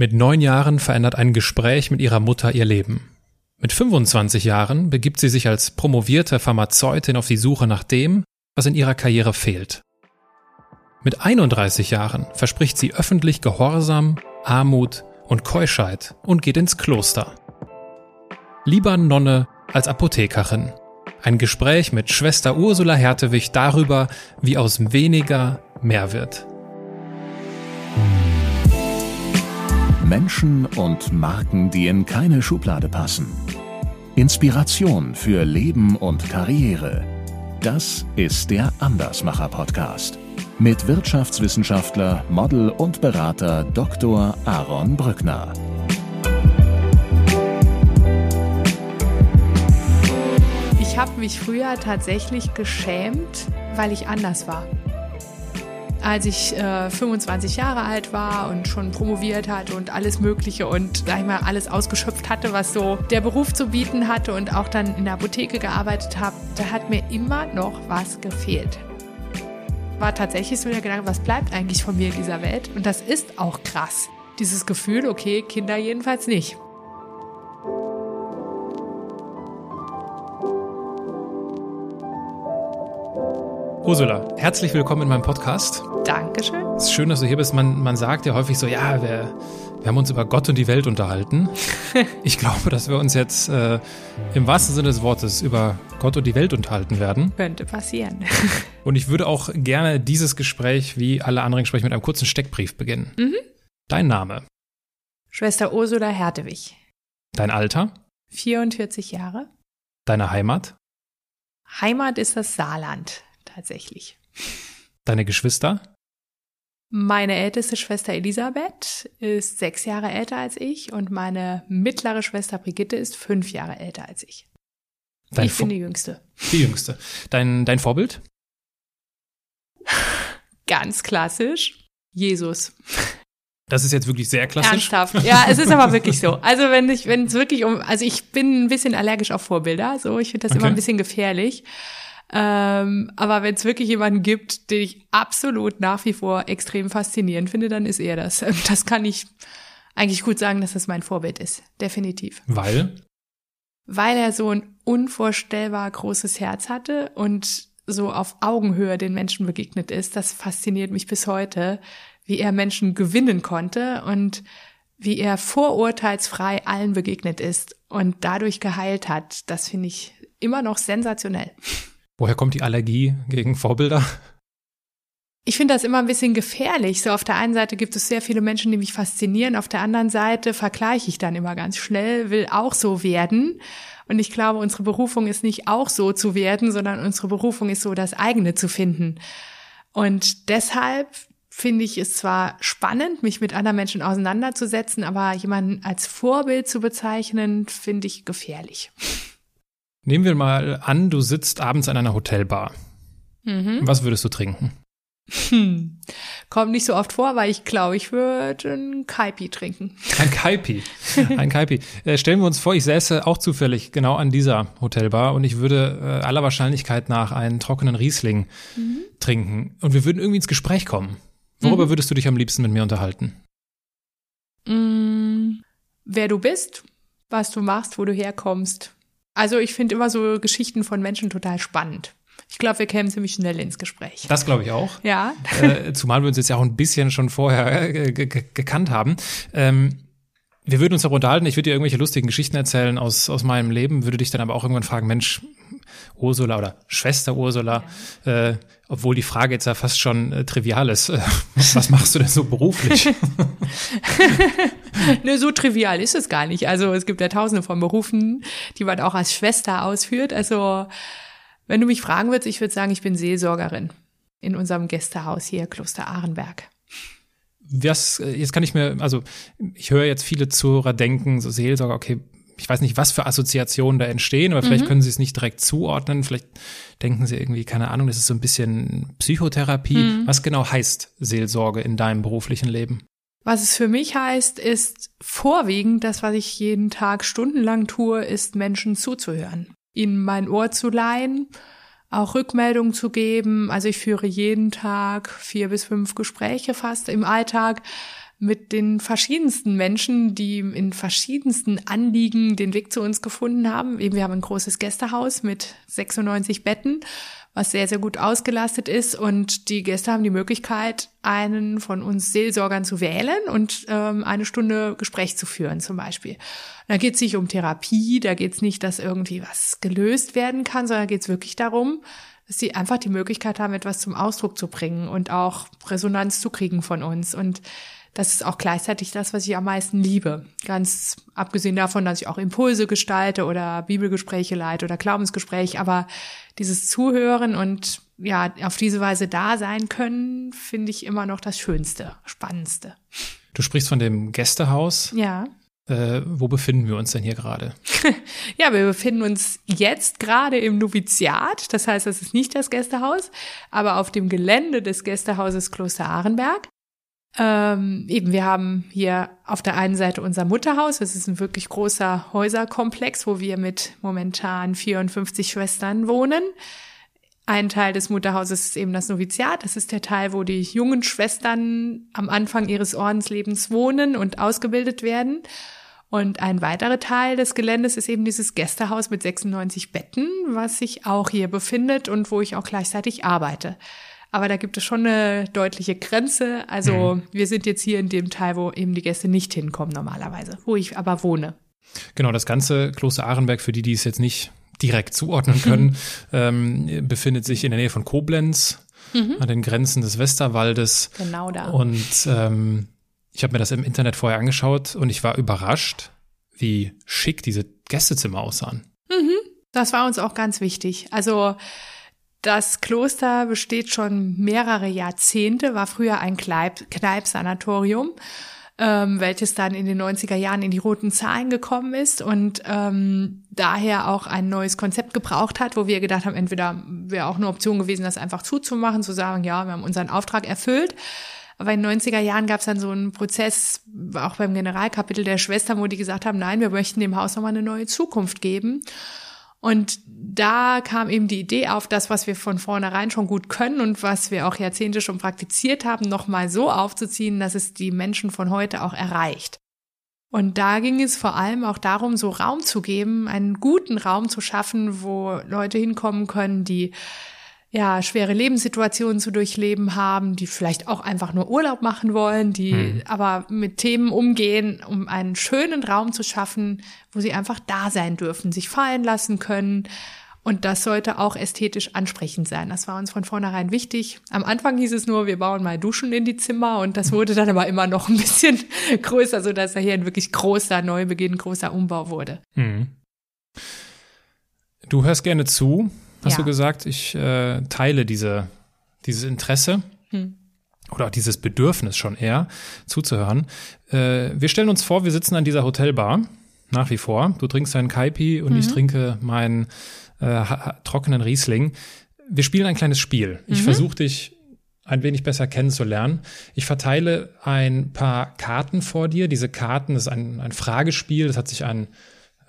Mit neun Jahren verändert ein Gespräch mit ihrer Mutter ihr Leben. Mit 25 Jahren begibt sie sich als promovierte Pharmazeutin auf die Suche nach dem, was in ihrer Karriere fehlt. Mit 31 Jahren verspricht sie öffentlich Gehorsam, Armut und Keuschheit und geht ins Kloster. Lieber Nonne als Apothekerin. Ein Gespräch mit Schwester Ursula Hertewig darüber, wie aus weniger mehr wird. Menschen und Marken, die in keine Schublade passen. Inspiration für Leben und Karriere. Das ist der Andersmacher Podcast mit Wirtschaftswissenschaftler, Model und Berater Dr. Aaron Brückner. Ich habe mich früher tatsächlich geschämt, weil ich anders war als ich äh, 25 Jahre alt war und schon promoviert hatte und alles Mögliche und sag ich mal alles ausgeschöpft hatte, was so der Beruf zu bieten hatte und auch dann in der Apotheke gearbeitet habe, da hat mir immer noch was gefehlt. War tatsächlich so der Gedanke, was bleibt eigentlich von mir in dieser Welt? Und das ist auch krass. Dieses Gefühl, okay, Kinder jedenfalls nicht. Ursula, herzlich willkommen in meinem Podcast. Dankeschön. Es ist schön, dass du hier bist. Man, man sagt ja häufig so, ja, wir, wir haben uns über Gott und die Welt unterhalten. ich glaube, dass wir uns jetzt äh, im wahrsten Sinne des Wortes über Gott und die Welt unterhalten werden. Könnte passieren. und ich würde auch gerne dieses Gespräch, wie alle anderen Gespräche, mit einem kurzen Steckbrief beginnen. Mhm. Dein Name? Schwester Ursula Hertewig. Dein Alter? 44 Jahre. Deine Heimat? Heimat ist das Saarland tatsächlich. Deine Geschwister? Meine älteste Schwester Elisabeth ist sechs Jahre älter als ich und meine mittlere Schwester Brigitte ist fünf Jahre älter als ich. Dein ich bin die Jüngste. Die Jüngste. Dein, dein Vorbild? Ganz klassisch. Jesus. Das ist jetzt wirklich sehr klassisch. Ernsthaft. Ja, es ist aber wirklich so. Also wenn ich, wenn es wirklich um, also ich bin ein bisschen allergisch auf Vorbilder, so ich finde das okay. immer ein bisschen gefährlich. Ähm, aber wenn es wirklich jemanden gibt, den ich absolut nach wie vor extrem faszinierend finde, dann ist er das. Das kann ich eigentlich gut sagen, dass das mein Vorbild ist. Definitiv. Weil? Weil er so ein unvorstellbar großes Herz hatte und so auf Augenhöhe den Menschen begegnet ist. Das fasziniert mich bis heute, wie er Menschen gewinnen konnte und wie er vorurteilsfrei allen begegnet ist und dadurch geheilt hat. Das finde ich immer noch sensationell. Woher kommt die Allergie gegen Vorbilder? Ich finde das immer ein bisschen gefährlich. So auf der einen Seite gibt es sehr viele Menschen, die mich faszinieren, auf der anderen Seite vergleiche ich dann immer ganz schnell, will auch so werden. Und ich glaube, unsere Berufung ist nicht auch so zu werden, sondern unsere Berufung ist so, das eigene zu finden. Und deshalb finde ich es zwar spannend, mich mit anderen Menschen auseinanderzusetzen, aber jemanden als Vorbild zu bezeichnen, finde ich gefährlich. Nehmen wir mal an, du sitzt abends an einer Hotelbar. Mhm. Was würdest du trinken? Hm. Kommt nicht so oft vor, weil ich glaube, ich würde ein Kaipi trinken. Ein Kaipi. Ein Kaipi. Äh, stellen wir uns vor, ich säße auch zufällig genau an dieser Hotelbar und ich würde äh, aller Wahrscheinlichkeit nach einen trockenen Riesling mhm. trinken und wir würden irgendwie ins Gespräch kommen. Worüber mhm. würdest du dich am liebsten mit mir unterhalten? Mm, wer du bist, was du machst, wo du herkommst, also ich finde immer so Geschichten von Menschen total spannend. Ich glaube, wir kämen ziemlich schnell ins Gespräch. Das glaube ich auch. Ja. Äh, zumal wir uns jetzt ja auch ein bisschen schon vorher äh, gekannt haben. Ähm, wir würden uns darüber unterhalten, ich würde dir irgendwelche lustigen Geschichten erzählen aus, aus meinem Leben, würde dich dann aber auch irgendwann fragen, Mensch, Ursula oder Schwester Ursula, ja. äh, obwohl die Frage jetzt ja fast schon äh, trivial ist. Äh, was machst du denn so beruflich? ne, so trivial ist es gar nicht. Also es gibt ja tausende von Berufen, die man auch als Schwester ausführt. Also wenn du mich fragen würdest, ich würde sagen, ich bin Seelsorgerin in unserem Gästehaus hier, Kloster Ahrenberg was, äh, jetzt kann ich mir, also ich höre jetzt viele Zuhörer denken, so Seelsorger, okay, ich weiß nicht, was für Assoziationen da entstehen, aber vielleicht mhm. können sie es nicht direkt zuordnen. Vielleicht denken sie irgendwie, keine Ahnung, das ist so ein bisschen Psychotherapie. Mhm. Was genau heißt Seelsorge in deinem beruflichen Leben? Was es für mich heißt, ist vorwiegend das, was ich jeden Tag stundenlang tue, ist Menschen zuzuhören, ihnen mein Ohr zu leihen auch Rückmeldungen zu geben. Also ich führe jeden Tag vier bis fünf Gespräche fast im Alltag mit den verschiedensten Menschen, die in verschiedensten Anliegen den Weg zu uns gefunden haben. Eben, wir haben ein großes Gästehaus mit 96 Betten, was sehr, sehr gut ausgelastet ist. Und die Gäste haben die Möglichkeit, einen von uns Seelsorgern zu wählen und ähm, eine Stunde Gespräch zu führen, zum Beispiel. Da geht es nicht um Therapie, da geht es nicht, dass irgendwie was gelöst werden kann, sondern geht es wirklich darum, dass sie einfach die Möglichkeit haben, etwas zum Ausdruck zu bringen und auch Resonanz zu kriegen von uns. Und das ist auch gleichzeitig das, was ich am meisten liebe. Ganz abgesehen davon, dass ich auch Impulse gestalte oder Bibelgespräche leite oder Glaubensgespräche, aber dieses Zuhören und ja, auf diese Weise da sein können, finde ich immer noch das Schönste, Spannendste. Du sprichst von dem Gästehaus. Ja. Äh, wo befinden wir uns denn hier gerade? ja, wir befinden uns jetzt gerade im Noviziat. Das heißt, das ist nicht das Gästehaus, aber auf dem Gelände des Gästehauses Kloster Ahrenberg. Ähm, eben, wir haben hier auf der einen Seite unser Mutterhaus. Das ist ein wirklich großer Häuserkomplex, wo wir mit momentan 54 Schwestern wohnen. Ein Teil des Mutterhauses ist eben das Noviziat. Das ist der Teil, wo die jungen Schwestern am Anfang ihres Ordenslebens wohnen und ausgebildet werden. Und ein weiterer Teil des Geländes ist eben dieses Gästehaus mit 96 Betten, was sich auch hier befindet und wo ich auch gleichzeitig arbeite. Aber da gibt es schon eine deutliche Grenze. Also mhm. wir sind jetzt hier in dem Teil, wo eben die Gäste nicht hinkommen normalerweise, wo ich aber wohne. Genau, das ganze Kloster Ahrenberg, für die, die es jetzt nicht direkt zuordnen können, ähm, befindet sich in der Nähe von Koblenz, mhm. an den Grenzen des Westerwaldes. Genau da. Und ähm, ich habe mir das im Internet vorher angeschaut und ich war überrascht, wie schick diese Gästezimmer aussahen. Mhm. Das war uns auch ganz wichtig. Also das Kloster besteht schon mehrere Jahrzehnte, war früher ein Kneipsanatorium, ähm, welches dann in den 90er Jahren in die roten Zahlen gekommen ist und ähm, daher auch ein neues Konzept gebraucht hat, wo wir gedacht haben, entweder wäre auch eine Option gewesen, das einfach zuzumachen, zu sagen, ja, wir haben unseren Auftrag erfüllt. Aber in den 90er Jahren gab es dann so einen Prozess, auch beim Generalkapitel der Schwestern, wo die gesagt haben, nein, wir möchten dem Haus nochmal eine neue Zukunft geben. Und da kam eben die Idee auf, das, was wir von vornherein schon gut können und was wir auch Jahrzehnte schon praktiziert haben, nochmal so aufzuziehen, dass es die Menschen von heute auch erreicht. Und da ging es vor allem auch darum, so Raum zu geben, einen guten Raum zu schaffen, wo Leute hinkommen können, die ja, schwere Lebenssituationen zu durchleben haben, die vielleicht auch einfach nur Urlaub machen wollen, die mhm. aber mit Themen umgehen, um einen schönen Raum zu schaffen, wo sie einfach da sein dürfen, sich fallen lassen können. Und das sollte auch ästhetisch ansprechend sein. Das war uns von vornherein wichtig. Am Anfang hieß es nur, wir bauen mal Duschen in die Zimmer und das wurde dann aber immer noch ein bisschen größer, so dass da hier ein wirklich großer Neubeginn, großer Umbau wurde. Mhm. Du hörst gerne zu hast ja. du gesagt. Ich äh, teile diese, dieses Interesse. Hm. Oder dieses Bedürfnis schon eher, zuzuhören. Äh, wir stellen uns vor, wir sitzen an dieser Hotelbar, nach wie vor. Du trinkst deinen Kaipi und mhm. ich trinke meinen äh, trockenen Riesling. Wir spielen ein kleines Spiel. Ich mhm. versuche dich ein wenig besser kennenzulernen. Ich verteile ein paar Karten vor dir. Diese Karten, ist ein, ein Fragespiel, das hat sich ein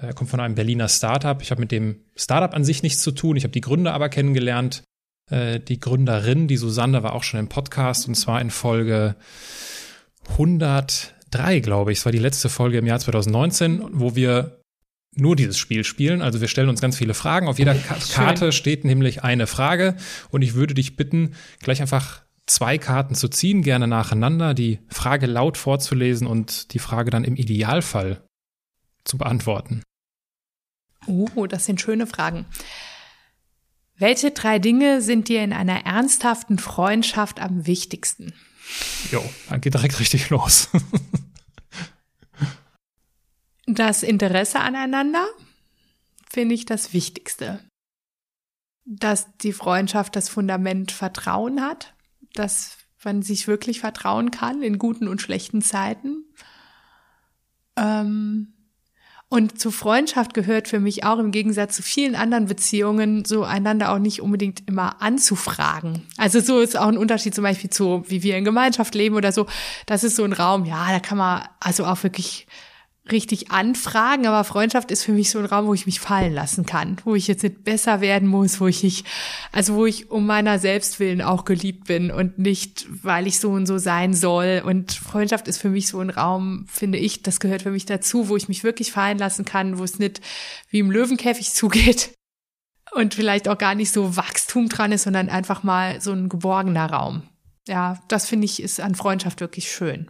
er kommt von einem Berliner Startup. Ich habe mit dem Startup an sich nichts zu tun. Ich habe die Gründer aber kennengelernt. Äh, die Gründerin, die Susanne, war auch schon im Podcast und zwar in Folge 103, glaube ich. Es war die letzte Folge im Jahr 2019, wo wir nur dieses Spiel spielen. Also wir stellen uns ganz viele Fragen. Auf jeder Ka Karte steht nämlich eine Frage und ich würde dich bitten, gleich einfach zwei Karten zu ziehen, gerne nacheinander, die Frage laut vorzulesen und die Frage dann im Idealfall zu beantworten. Oh, das sind schöne Fragen. Welche drei Dinge sind dir in einer ernsthaften Freundschaft am wichtigsten? Jo, dann geht direkt richtig los. das Interesse aneinander finde ich das Wichtigste. Dass die Freundschaft das Fundament Vertrauen hat, dass man sich wirklich vertrauen kann in guten und schlechten Zeiten. Ähm, und zu Freundschaft gehört für mich auch im Gegensatz zu vielen anderen Beziehungen, so einander auch nicht unbedingt immer anzufragen. Also so ist auch ein Unterschied zum Beispiel zu, wie wir in Gemeinschaft leben oder so. Das ist so ein Raum, ja, da kann man also auch wirklich richtig anfragen, aber Freundschaft ist für mich so ein Raum, wo ich mich fallen lassen kann, wo ich jetzt nicht besser werden muss, wo ich nicht, also wo ich um meiner selbst willen auch geliebt bin und nicht, weil ich so und so sein soll. Und Freundschaft ist für mich so ein Raum, finde ich, das gehört für mich dazu, wo ich mich wirklich fallen lassen kann, wo es nicht wie im Löwenkäfig zugeht und vielleicht auch gar nicht so Wachstum dran ist, sondern einfach mal so ein geborgener Raum. Ja, das finde ich ist an Freundschaft wirklich schön.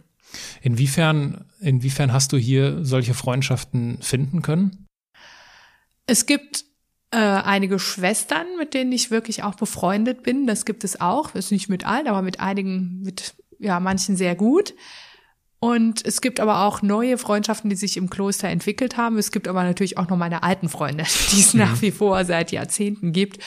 Inwiefern, inwiefern hast du hier solche Freundschaften finden können? Es gibt äh, einige Schwestern, mit denen ich wirklich auch befreundet bin. Das gibt es auch. Das ist nicht mit allen, aber mit einigen, mit ja, manchen sehr gut. Und es gibt aber auch neue Freundschaften, die sich im Kloster entwickelt haben. Es gibt aber natürlich auch noch meine alten Freunde, die es mhm. nach wie vor seit Jahrzehnten gibt.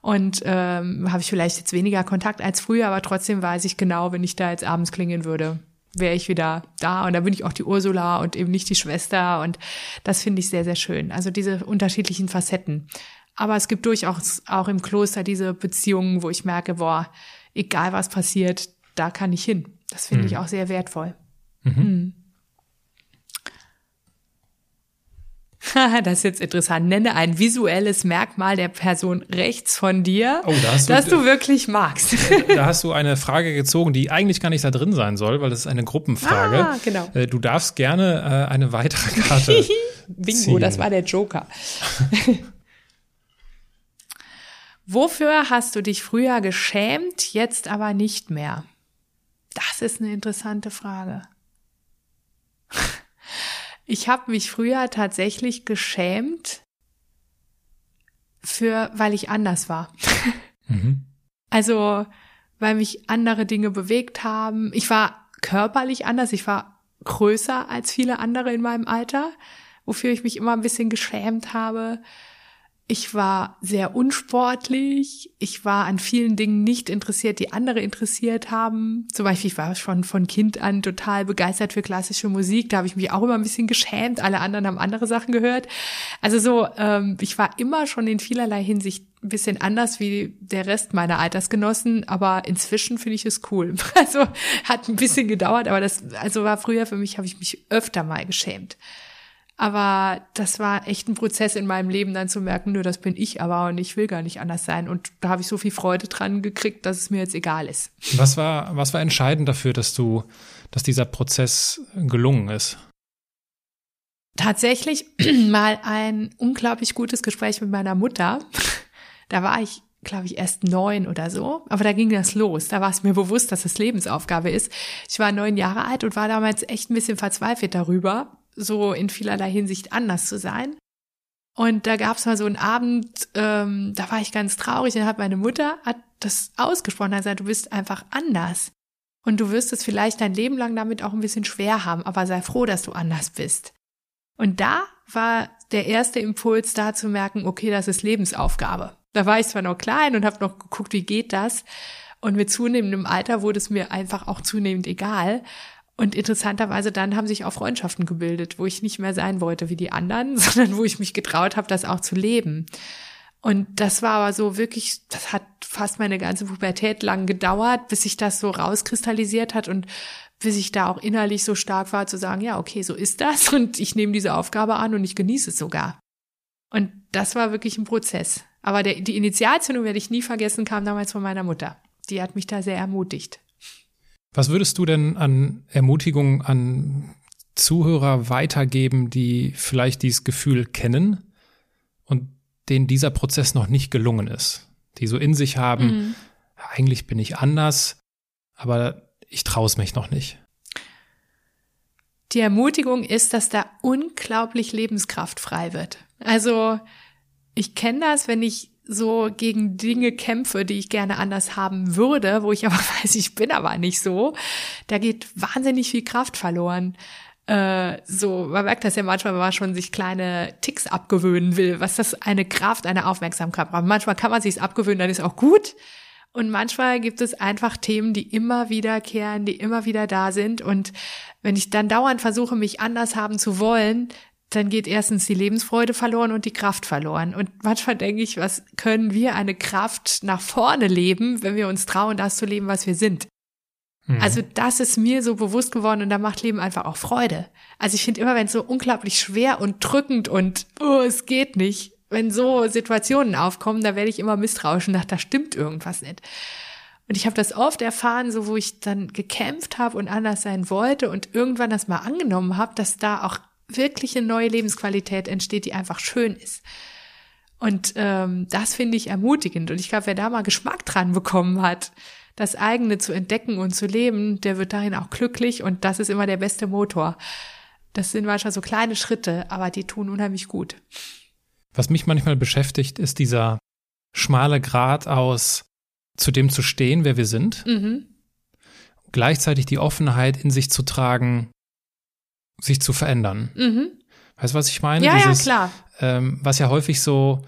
Und ähm, habe ich vielleicht jetzt weniger Kontakt als früher, aber trotzdem weiß ich genau, wenn ich da jetzt abends klingeln würde, wäre ich wieder da und da bin ich auch die Ursula und eben nicht die Schwester und das finde ich sehr, sehr schön. Also diese unterschiedlichen Facetten. Aber es gibt durchaus auch im Kloster diese Beziehungen, wo ich merke, boah, egal was passiert, da kann ich hin. Das finde mhm. ich auch sehr wertvoll. Mhm. Mhm. das ist jetzt interessant. Nenne ein visuelles Merkmal der Person rechts von dir, oh, da das du, du wirklich magst. Da hast du eine Frage gezogen, die eigentlich gar nicht da drin sein soll, weil das ist eine Gruppenfrage. Ah, genau. Äh, du darfst gerne äh, eine weitere Karte. Bingo, ziehen. das war der Joker. Wofür hast du dich früher geschämt, jetzt aber nicht mehr? Das ist eine interessante Frage. Ich habe mich früher tatsächlich geschämt für, weil ich anders war. Mhm. Also, weil mich andere Dinge bewegt haben. Ich war körperlich anders. Ich war größer als viele andere in meinem Alter, wofür ich mich immer ein bisschen geschämt habe. Ich war sehr unsportlich. Ich war an vielen Dingen nicht interessiert, die andere interessiert haben. Zum Beispiel, ich war schon von Kind an total begeistert für klassische Musik. Da habe ich mich auch immer ein bisschen geschämt. Alle anderen haben andere Sachen gehört. Also so, ähm, ich war immer schon in vielerlei Hinsicht ein bisschen anders wie der Rest meiner Altersgenossen, aber inzwischen finde ich es cool. Also hat ein bisschen gedauert, aber das, also war früher für mich, habe ich mich öfter mal geschämt. Aber das war echt ein Prozess in meinem Leben, dann zu merken, nur das bin ich aber und ich will gar nicht anders sein. Und da habe ich so viel Freude dran gekriegt, dass es mir jetzt egal ist. Was war, was war entscheidend dafür, dass du, dass dieser Prozess gelungen ist? Tatsächlich mal ein unglaublich gutes Gespräch mit meiner Mutter. Da war ich glaube ich, erst neun oder so. Aber da ging das los. Da war es mir bewusst, dass es Lebensaufgabe ist. Ich war neun Jahre alt und war damals echt ein bisschen verzweifelt darüber, so in vielerlei Hinsicht anders zu sein. Und da gab es mal so einen Abend, ähm, da war ich ganz traurig. Dann hat meine Mutter hat das ausgesprochen, hat gesagt, du bist einfach anders. Und du wirst es vielleicht dein Leben lang damit auch ein bisschen schwer haben, aber sei froh, dass du anders bist. Und da war der erste Impuls da zu merken, okay, das ist Lebensaufgabe. Da war ich zwar noch klein und habe noch geguckt, wie geht das. Und mit zunehmendem Alter wurde es mir einfach auch zunehmend egal. Und interessanterweise dann haben sich auch Freundschaften gebildet, wo ich nicht mehr sein wollte wie die anderen, sondern wo ich mich getraut habe, das auch zu leben. Und das war aber so wirklich, das hat fast meine ganze Pubertät lang gedauert, bis sich das so rauskristallisiert hat und bis ich da auch innerlich so stark war zu sagen, ja, okay, so ist das und ich nehme diese Aufgabe an und ich genieße es sogar. Und das war wirklich ein Prozess. Aber der, die Initialzündung werde ich nie vergessen, kam damals von meiner Mutter. Die hat mich da sehr ermutigt. Was würdest du denn an Ermutigung an Zuhörer weitergeben, die vielleicht dieses Gefühl kennen und denen dieser Prozess noch nicht gelungen ist? Die so in sich haben, mhm. eigentlich bin ich anders, aber ich traue es mich noch nicht. Die Ermutigung ist, dass da unglaublich Lebenskraft frei wird. Also ich kenne das, wenn ich so gegen Dinge kämpfe, die ich gerne anders haben würde, wo ich aber weiß, ich bin aber nicht so, da geht wahnsinnig viel Kraft verloren. Äh, so, man merkt das ja manchmal, wenn man schon sich kleine Ticks abgewöhnen will, was das eine Kraft, eine Aufmerksamkeit braucht. Manchmal kann man sich's abgewöhnen, dann ist auch gut. Und manchmal gibt es einfach Themen, die immer wiederkehren, die immer wieder da sind. Und wenn ich dann dauernd versuche, mich anders haben zu wollen, dann geht erstens die Lebensfreude verloren und die Kraft verloren. Und manchmal denke ich, was können wir eine Kraft nach vorne leben, wenn wir uns trauen, das zu leben, was wir sind? Mhm. Also das ist mir so bewusst geworden und da macht Leben einfach auch Freude. Also ich finde immer, wenn es so unglaublich schwer und drückend und oh, es geht nicht, wenn so Situationen aufkommen, da werde ich immer misstrauisch und dachte, da stimmt irgendwas nicht. Und ich habe das oft erfahren, so wo ich dann gekämpft habe und anders sein wollte und irgendwann das mal angenommen habe, dass da auch wirklich eine neue Lebensqualität entsteht, die einfach schön ist. Und ähm, das finde ich ermutigend. Und ich glaube, wer da mal Geschmack dran bekommen hat, das eigene zu entdecken und zu leben, der wird dahin auch glücklich und das ist immer der beste Motor. Das sind manchmal so kleine Schritte, aber die tun unheimlich gut. Was mich manchmal beschäftigt, ist dieser schmale Grat aus zu dem zu stehen, wer wir sind. Mhm. Gleichzeitig die Offenheit in sich zu tragen, sich zu verändern. Mhm. Weißt du, was ich meine? Ja, Dieses, ja, klar. Ähm, was ja häufig so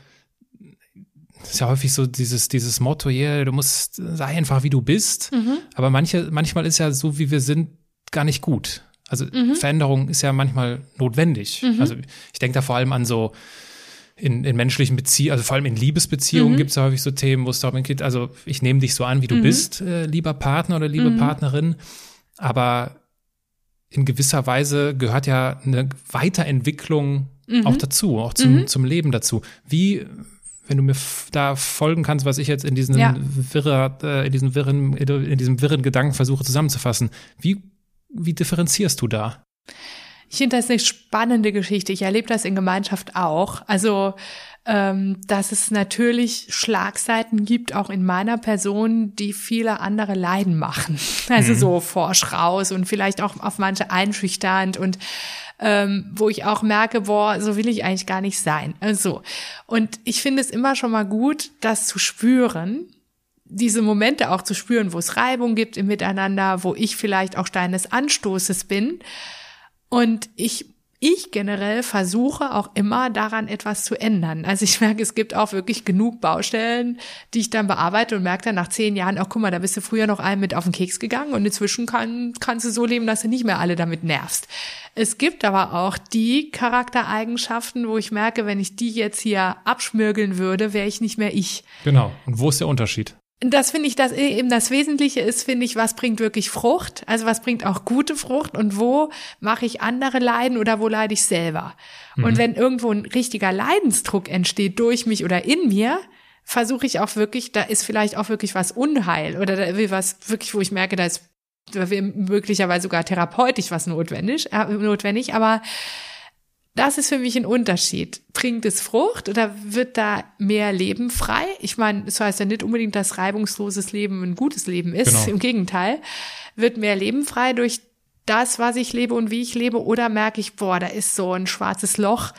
ist ja häufig so dieses, dieses Motto, yeah, du musst, sei einfach wie du bist. Mhm. Aber manche, manchmal ist ja so, wie wir sind, gar nicht gut. Also mhm. Veränderung ist ja manchmal notwendig. Mhm. Also ich denke da vor allem an so in, in menschlichen Beziehungen, also vor allem in Liebesbeziehungen mhm. gibt es ja häufig so Themen, wo es darum geht, also ich nehme dich so an, wie du mhm. bist, äh, lieber Partner oder liebe mhm. Partnerin. Aber in gewisser Weise gehört ja eine Weiterentwicklung auch dazu, auch zum, zum Leben dazu. Wie, wenn du mir da folgen kannst, was ich jetzt in diesen ja. wirrer, äh, in diesen wirren, in diesem wirren Gedanken versuche zusammenzufassen. Wie, wie differenzierst du da? Ich finde das eine spannende Geschichte. Ich erlebe das in Gemeinschaft auch. Also, ähm, dass es natürlich Schlagseiten gibt, auch in meiner Person, die viele andere Leiden machen. Also mhm. so forsch raus und vielleicht auch auf manche einschüchternd und ähm, wo ich auch merke, boah, so will ich eigentlich gar nicht sein. Also, und ich finde es immer schon mal gut, das zu spüren, diese Momente auch zu spüren, wo es Reibung gibt im Miteinander, wo ich vielleicht auch Stein des Anstoßes bin. Und ich ich generell versuche auch immer daran etwas zu ändern. Also ich merke, es gibt auch wirklich genug Baustellen, die ich dann bearbeite und merke dann nach zehn Jahren, auch guck mal, da bist du früher noch einem mit auf den Keks gegangen und inzwischen kann, kannst du so leben, dass du nicht mehr alle damit nervst. Es gibt aber auch die Charaktereigenschaften, wo ich merke, wenn ich die jetzt hier abschmirgeln würde, wäre ich nicht mehr ich. Genau. Und wo ist der Unterschied? Das finde ich, dass eben das Wesentliche ist, finde ich, was bringt wirklich Frucht? Also was bringt auch gute Frucht und wo mache ich andere leiden oder wo leide ich selber? Mhm. Und wenn irgendwo ein richtiger Leidensdruck entsteht durch mich oder in mir, versuche ich auch wirklich, da ist vielleicht auch wirklich was Unheil oder da will was wirklich, wo ich merke, da ist möglicherweise sogar therapeutisch was notwendig, äh, notwendig, aber das ist für mich ein Unterschied. Bringt es Frucht oder wird da mehr Leben frei? Ich meine, das heißt ja nicht unbedingt, dass reibungsloses Leben ein gutes Leben ist. Genau. Im Gegenteil. Wird mehr Leben frei durch das, was ich lebe und wie ich lebe? Oder merke ich, boah, da ist so ein schwarzes Loch,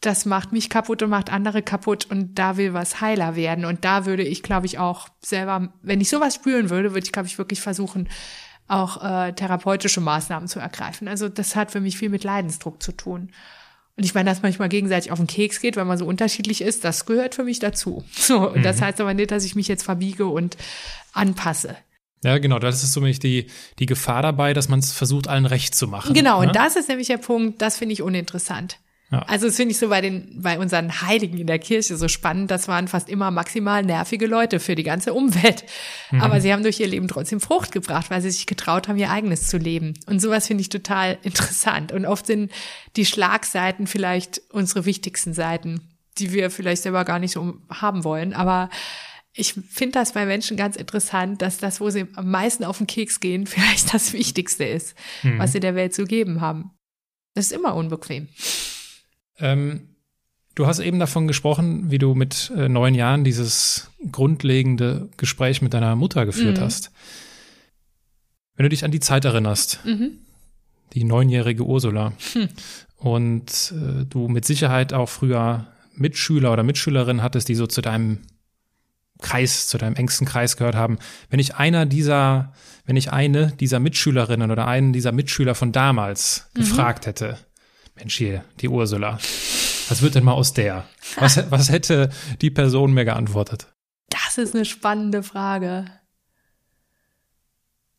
das macht mich kaputt und macht andere kaputt und da will was heiler werden. Und da würde ich, glaube ich, auch selber, wenn ich sowas spüren würde, würde ich, glaube ich, wirklich versuchen, auch äh, therapeutische Maßnahmen zu ergreifen. Also das hat für mich viel mit Leidensdruck zu tun. Und ich meine, dass manchmal gegenseitig auf den Keks geht, weil man so unterschiedlich ist, das gehört für mich dazu. So, und mhm. das heißt aber nicht, dass ich mich jetzt verbiege und anpasse. Ja, genau, das ist so nämlich die, die Gefahr dabei, dass man es versucht, allen recht zu machen. Genau, ne? und das ist nämlich der Punkt, das finde ich uninteressant. Ja. Also das finde ich so bei den, bei unseren Heiligen in der Kirche so spannend. Das waren fast immer maximal nervige Leute für die ganze Umwelt. Mhm. Aber sie haben durch ihr Leben trotzdem Frucht gebracht, weil sie sich getraut haben, ihr eigenes zu leben. Und sowas finde ich total interessant. Und oft sind die Schlagseiten vielleicht unsere wichtigsten Seiten, die wir vielleicht selber gar nicht so haben wollen. Aber ich finde das bei Menschen ganz interessant, dass das, wo sie am meisten auf den Keks gehen, vielleicht das Wichtigste ist, mhm. was sie der Welt zu geben haben. Das ist immer unbequem. Ähm, du hast eben davon gesprochen, wie du mit äh, neun Jahren dieses grundlegende Gespräch mit deiner Mutter geführt mhm. hast. Wenn du dich an die Zeit erinnerst, mhm. die neunjährige Ursula, hm. und äh, du mit Sicherheit auch früher Mitschüler oder Mitschülerinnen hattest, die so zu deinem Kreis, zu deinem engsten Kreis gehört haben. Wenn ich einer dieser, wenn ich eine dieser Mitschülerinnen oder einen dieser Mitschüler von damals mhm. gefragt hätte, Mensch hier, die Ursula. Was wird denn mal aus der? Was, was hätte die Person mir geantwortet? Das ist eine spannende Frage.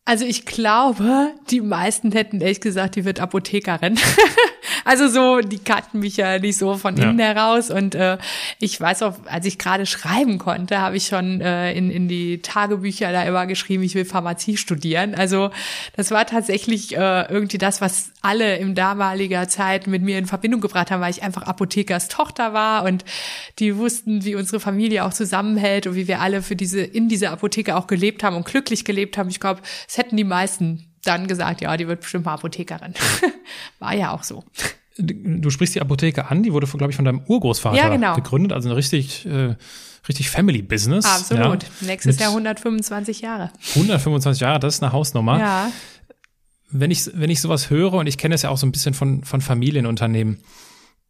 Also ich glaube, die meisten hätten ehrlich gesagt, die wird Apothekerin. Also so, die kannten mich ja nicht so von innen heraus. Und äh, ich weiß auch, als ich gerade schreiben konnte, habe ich schon äh, in, in die Tagebücher da immer geschrieben, ich will Pharmazie studieren. Also das war tatsächlich äh, irgendwie das, was alle in damaliger Zeit mit mir in Verbindung gebracht haben, weil ich einfach Apothekers Tochter war und die wussten, wie unsere Familie auch zusammenhält und wie wir alle für diese in dieser Apotheke auch gelebt haben und glücklich gelebt haben. Ich glaube, es hätten die meisten dann gesagt, ja, die wird bestimmt mal Apothekerin. War ja auch so. Du sprichst die Apotheke an, die wurde, glaube ich, von deinem Urgroßvater ja, genau. gegründet, also ein richtig, äh, richtig Family Business. Absolut. Ja, Nächstes Jahr 125 Jahre. 125 Jahre, das ist eine Hausnummer. Ja. Wenn ich, wenn ich sowas höre, und ich kenne es ja auch so ein bisschen von, von Familienunternehmen,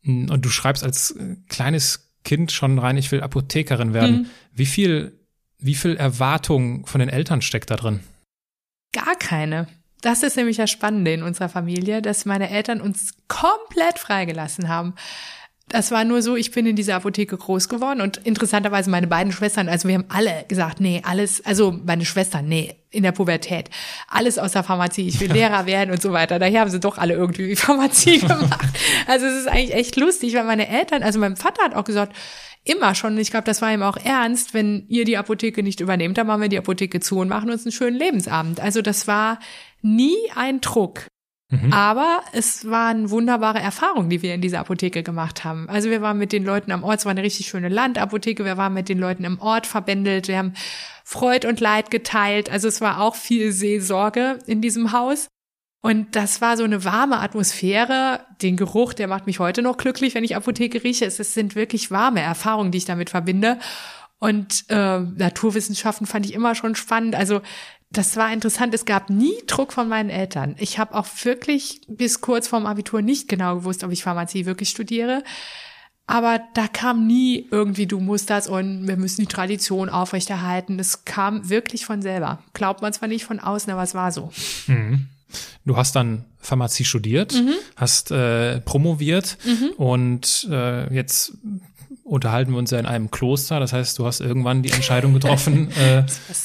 hm, und du schreibst als äh, kleines Kind schon rein, ich will Apothekerin werden. Mhm. Wie viel, wie viel Erwartung von den Eltern steckt da drin? Gar keine. Das ist nämlich das Spannende in unserer Familie, dass meine Eltern uns komplett freigelassen haben. Das war nur so, ich bin in dieser Apotheke groß geworden und interessanterweise meine beiden Schwestern, also wir haben alle gesagt, nee, alles, also meine Schwestern, nee, in der Pubertät, alles aus der Pharmazie, ich will ja. Lehrer werden und so weiter. Daher haben sie doch alle irgendwie Pharmazie gemacht. also es ist eigentlich echt lustig, weil meine Eltern, also mein Vater hat auch gesagt, immer schon, ich glaube, das war ihm auch ernst, wenn ihr die Apotheke nicht übernehmt, dann machen wir die Apotheke zu und machen uns einen schönen Lebensabend. Also das war nie ein Druck. Mhm. Aber es waren wunderbare Erfahrungen, die wir in dieser Apotheke gemacht haben. Also wir waren mit den Leuten am Ort, es war eine richtig schöne Landapotheke, wir waren mit den Leuten im Ort verbändelt, wir haben Freud und Leid geteilt. Also es war auch viel Seelsorge in diesem Haus. Und das war so eine warme Atmosphäre. Den Geruch, der macht mich heute noch glücklich, wenn ich Apotheke rieche. Es sind wirklich warme Erfahrungen, die ich damit verbinde. Und äh, Naturwissenschaften fand ich immer schon spannend. Also das war interessant. Es gab nie Druck von meinen Eltern. Ich habe auch wirklich bis kurz vorm Abitur nicht genau gewusst, ob ich Pharmazie wirklich studiere. Aber da kam nie irgendwie, du musst das und wir müssen die Tradition aufrechterhalten. Das kam wirklich von selber. Glaubt man zwar nicht von außen, aber es war so. Mhm. Du hast dann Pharmazie studiert, mhm. hast äh, promoviert mhm. und äh, jetzt unterhalten wir uns ja in einem Kloster. Das heißt, du hast irgendwann die Entscheidung getroffen, äh,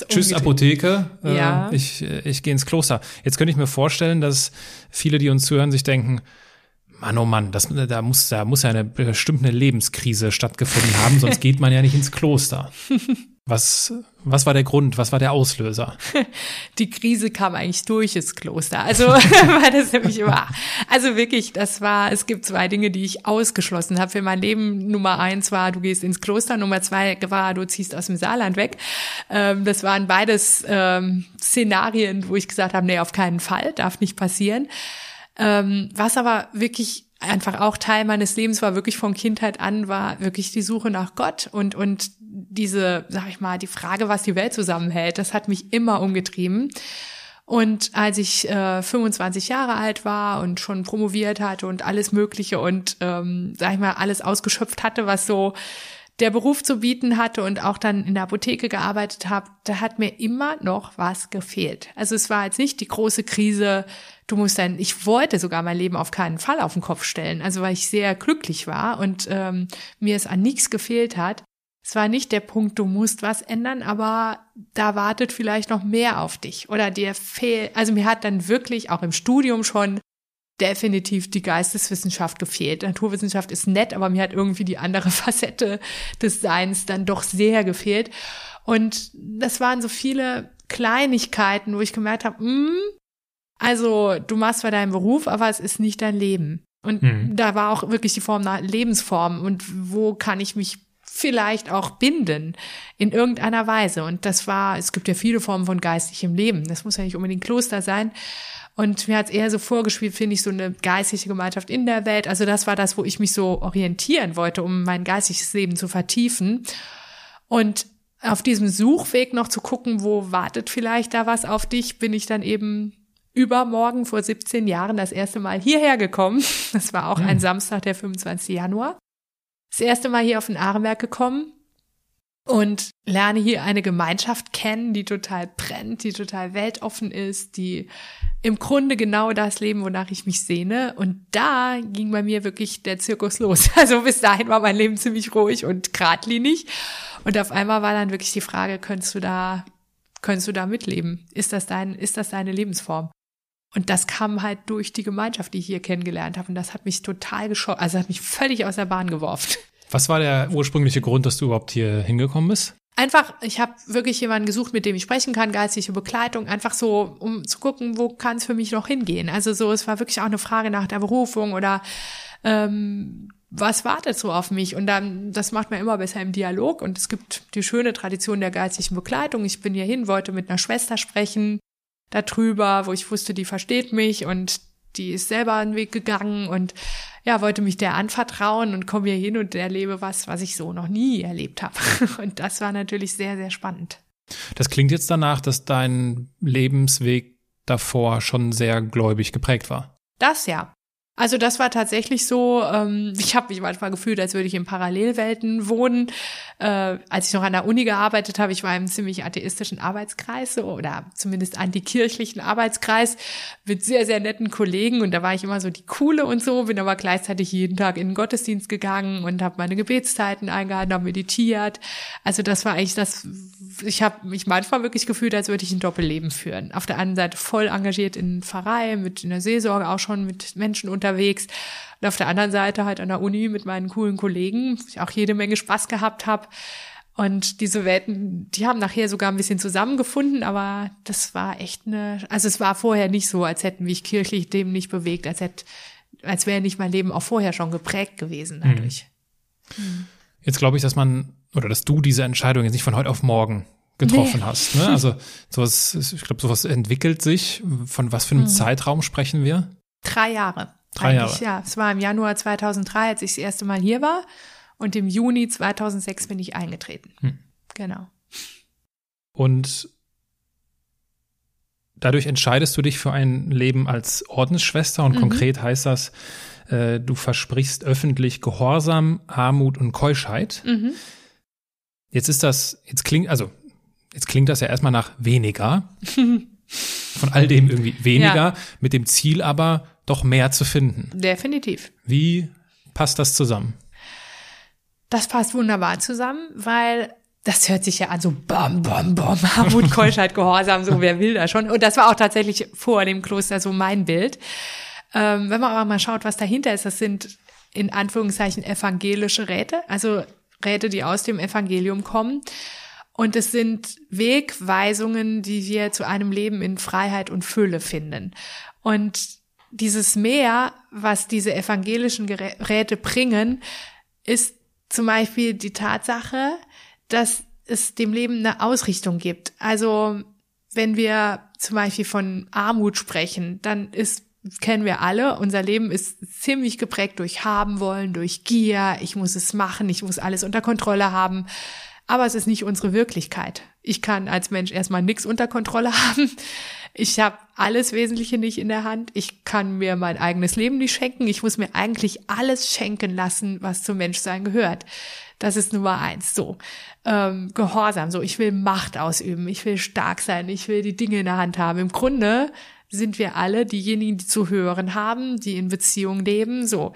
tschüss Apotheke, äh, ja. ich, ich gehe ins Kloster. Jetzt könnte ich mir vorstellen, dass viele, die uns zuhören, sich denken, Mann, oh Mann, das, da, muss, da muss ja eine bestimmte Lebenskrise stattgefunden haben, sonst geht man ja nicht ins Kloster. Was, was war der Grund? Was war der Auslöser? Die Krise kam eigentlich durch das Kloster. Also war das nämlich immer. Also wirklich, das war, es gibt zwei Dinge, die ich ausgeschlossen habe für mein Leben. Nummer eins war, du gehst ins Kloster. Nummer zwei war, du ziehst aus dem Saarland weg. Ähm, das waren beides ähm, Szenarien, wo ich gesagt habe, nee, auf keinen Fall, darf nicht passieren. Ähm, was aber wirklich einfach auch Teil meines Lebens war, wirklich von Kindheit an, war wirklich die Suche nach Gott und, und diese, sag ich mal, die Frage, was die Welt zusammenhält, das hat mich immer umgetrieben. Und als ich äh, 25 Jahre alt war und schon promoviert hatte und alles Mögliche und, ähm, sag ich mal, alles ausgeschöpft hatte, was so der Beruf zu bieten hatte und auch dann in der Apotheke gearbeitet habe, da hat mir immer noch was gefehlt. Also es war jetzt nicht die große Krise, du musst dann, ich wollte sogar mein Leben auf keinen Fall auf den Kopf stellen, also weil ich sehr glücklich war und ähm, mir es an nichts gefehlt hat. Es war nicht der Punkt, du musst was ändern, aber da wartet vielleicht noch mehr auf dich oder dir fehlt, also mir hat dann wirklich auch im Studium schon definitiv die Geisteswissenschaft gefehlt. Naturwissenschaft ist nett, aber mir hat irgendwie die andere Facette des Seins dann doch sehr gefehlt. Und das waren so viele Kleinigkeiten, wo ich gemerkt habe, mm, also du machst zwar deinen Beruf, aber es ist nicht dein Leben. Und mhm. da war auch wirklich die Form nach Lebensform und wo kann ich mich vielleicht auch binden in irgendeiner Weise. Und das war, es gibt ja viele Formen von geistigem Leben. Das muss ja nicht unbedingt Kloster sein. Und mir hat es eher so vorgespielt, finde ich, so eine geistige Gemeinschaft in der Welt. Also das war das, wo ich mich so orientieren wollte, um mein geistiges Leben zu vertiefen. Und auf diesem Suchweg noch zu gucken, wo wartet vielleicht da was auf dich, bin ich dann eben übermorgen vor 17 Jahren das erste Mal hierher gekommen. Das war auch mhm. ein Samstag, der 25. Januar. Das erste Mal hier auf den Arenberg gekommen und lerne hier eine Gemeinschaft kennen, die total brennt, die total weltoffen ist, die im Grunde genau das Leben, wonach ich mich sehne. Und da ging bei mir wirklich der Zirkus los. Also bis dahin war mein Leben ziemlich ruhig und geradlinig. Und auf einmal war dann wirklich die Frage, könntest du da, könntest du da mitleben? Ist das dein, ist das deine Lebensform? Und das kam halt durch die Gemeinschaft, die ich hier kennengelernt habe. Und das hat mich total geschockt, also hat mich völlig aus der Bahn geworfen. Was war der ursprüngliche Grund, dass du überhaupt hier hingekommen bist? Einfach, ich habe wirklich jemanden gesucht, mit dem ich sprechen kann, geistige Begleitung, einfach so, um zu gucken, wo kann es für mich noch hingehen. Also so, es war wirklich auch eine Frage nach der Berufung oder ähm, was wartet so auf mich? Und dann, das macht man immer besser im Dialog. Und es gibt die schöne Tradition der geistigen Begleitung. Ich bin hierhin, wollte mit einer Schwester sprechen darüber, wo ich wusste, die versteht mich und die ist selber einen Weg gegangen und ja, wollte mich der anvertrauen und komme hier hin und erlebe was, was ich so noch nie erlebt habe. Und das war natürlich sehr, sehr spannend. Das klingt jetzt danach, dass dein Lebensweg davor schon sehr gläubig geprägt war. Das ja. Also das war tatsächlich so, ähm, ich habe mich manchmal gefühlt, als würde ich in Parallelwelten wohnen. Äh, als ich noch an der Uni gearbeitet habe, ich war im ziemlich atheistischen Arbeitskreis oder zumindest antikirchlichen Arbeitskreis mit sehr, sehr netten Kollegen und da war ich immer so die Coole und so, bin aber gleichzeitig jeden Tag in den Gottesdienst gegangen und habe meine Gebetszeiten eingehalten, habe meditiert. Also das war eigentlich das, ich habe mich manchmal wirklich gefühlt, als würde ich ein Doppelleben führen. Auf der einen Seite voll engagiert in Pfarrei, mit in der Seelsorge auch schon mit Menschen unterwegs. Und auf der anderen Seite halt an der Uni mit meinen coolen Kollegen, wo ich auch jede Menge Spaß gehabt habe. Und diese Welten, die haben nachher sogar ein bisschen zusammengefunden, aber das war echt eine, also es war vorher nicht so, als hätten mich kirchlich dem nicht bewegt, als hätte, als wäre nicht mein Leben auch vorher schon geprägt gewesen dadurch. Mhm. Jetzt glaube ich, dass man, oder dass du diese Entscheidung jetzt nicht von heute auf morgen getroffen nee. hast. Ne? Also sowas, ich glaube, sowas entwickelt sich. Von was für einem mhm. Zeitraum sprechen wir? Drei Jahre. Drei Jahre. Ja, es war im Januar 2003, als ich das erste Mal hier war. Und im Juni 2006 bin ich eingetreten. Hm. Genau. Und dadurch entscheidest du dich für ein Leben als Ordensschwester und mhm. konkret heißt das, äh, du versprichst öffentlich Gehorsam, Armut und Keuschheit. Mhm. Jetzt ist das, jetzt klingt, also jetzt klingt das ja erstmal nach weniger. Von all dem irgendwie weniger, ja. mit dem Ziel aber, doch mehr zu finden. Definitiv. Wie passt das zusammen? Das passt wunderbar zusammen, weil das hört sich ja an so bam, bam, bam, Armut, Keuschheit, Gehorsam, so wer will da schon. Und das war auch tatsächlich vor dem Kloster so mein Bild. Ähm, wenn man aber mal schaut, was dahinter ist, das sind in Anführungszeichen evangelische Räte, also Räte, die aus dem Evangelium kommen. Und es sind Wegweisungen, die wir zu einem Leben in Freiheit und Fülle finden. Und dieses Mehr, was diese evangelischen Geräte bringen, ist zum Beispiel die Tatsache, dass es dem Leben eine Ausrichtung gibt. Also wenn wir zum Beispiel von Armut sprechen, dann ist kennen wir alle. Unser Leben ist ziemlich geprägt durch haben wollen, durch Gier. Ich muss es machen, ich muss alles unter Kontrolle haben. Aber es ist nicht unsere Wirklichkeit. Ich kann als Mensch erstmal nichts unter Kontrolle haben. Ich habe alles Wesentliche nicht in der Hand. Ich kann mir mein eigenes Leben nicht schenken. Ich muss mir eigentlich alles schenken lassen, was zum Menschsein gehört. Das ist Nummer eins. So ähm, Gehorsam. So ich will Macht ausüben. Ich will stark sein. Ich will die Dinge in der Hand haben. Im Grunde sind wir alle diejenigen, die zu hören haben, die in Beziehung leben. So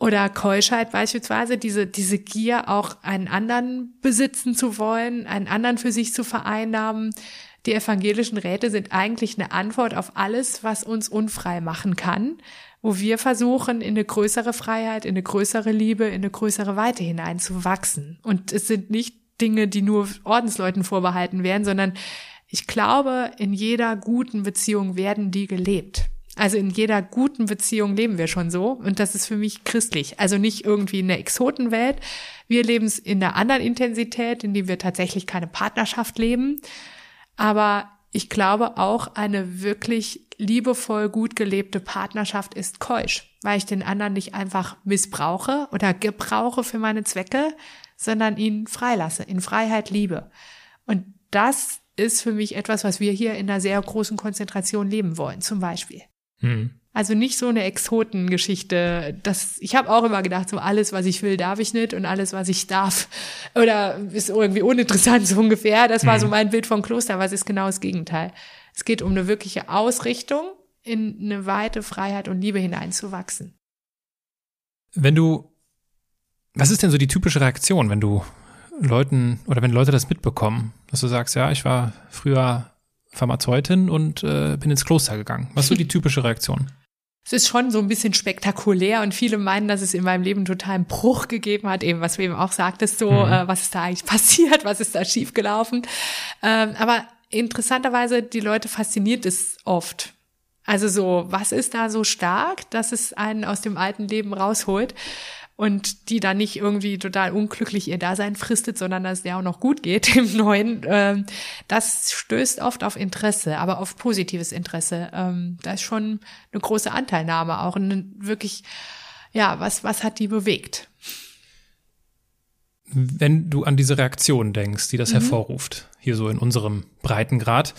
oder Keuschheit beispielsweise, diese, diese Gier auch einen anderen besitzen zu wollen, einen anderen für sich zu vereinnahmen, die evangelischen Räte sind eigentlich eine Antwort auf alles, was uns unfrei machen kann, wo wir versuchen, in eine größere Freiheit, in eine größere Liebe, in eine größere Weite hineinzuwachsen. Und es sind nicht Dinge, die nur Ordensleuten vorbehalten werden, sondern ich glaube, in jeder guten Beziehung werden die gelebt. Also in jeder guten Beziehung leben wir schon so und das ist für mich christlich. Also nicht irgendwie in der Exotenwelt. Wir leben es in einer anderen Intensität, in dem wir tatsächlich keine Partnerschaft leben, aber ich glaube auch eine wirklich liebevoll gut gelebte Partnerschaft ist keusch, weil ich den anderen nicht einfach missbrauche oder gebrauche für meine Zwecke, sondern ihn freilasse, in Freiheit liebe. Und das ist für mich etwas, was wir hier in einer sehr großen Konzentration leben wollen, zum Beispiel. Hm. Also nicht so eine Exotengeschichte. Das, ich habe auch immer gedacht, so alles, was ich will, darf ich nicht und alles, was ich darf, oder ist irgendwie uninteressant so ungefähr. Das war so mein Bild vom Kloster, aber es ist genau das Gegenteil. Es geht um eine wirkliche Ausrichtung, in eine weite Freiheit und Liebe hineinzuwachsen. Wenn du, was ist denn so die typische Reaktion, wenn du Leuten oder wenn Leute das mitbekommen, dass du sagst, ja, ich war früher Pharmazeutin und äh, bin ins Kloster gegangen. Was ist so die typische Reaktion? Es ist schon so ein bisschen spektakulär und viele meinen, dass es in meinem Leben total einen Bruch gegeben hat, eben was du eben auch sagtest, so, mhm. äh, was ist da eigentlich passiert, was ist da schiefgelaufen. Ähm, aber interessanterweise, die Leute fasziniert es oft. Also so, was ist da so stark, dass es einen aus dem alten Leben rausholt? Und die dann nicht irgendwie total unglücklich ihr Dasein fristet, sondern dass der auch noch gut geht im Neuen. Ähm, das stößt oft auf Interesse, aber auf positives Interesse. Ähm, da ist schon eine große Anteilnahme, auch eine, wirklich, ja, was, was hat die bewegt? Wenn du an diese Reaktion denkst, die das mhm. hervorruft, hier so in unserem Breitengrad,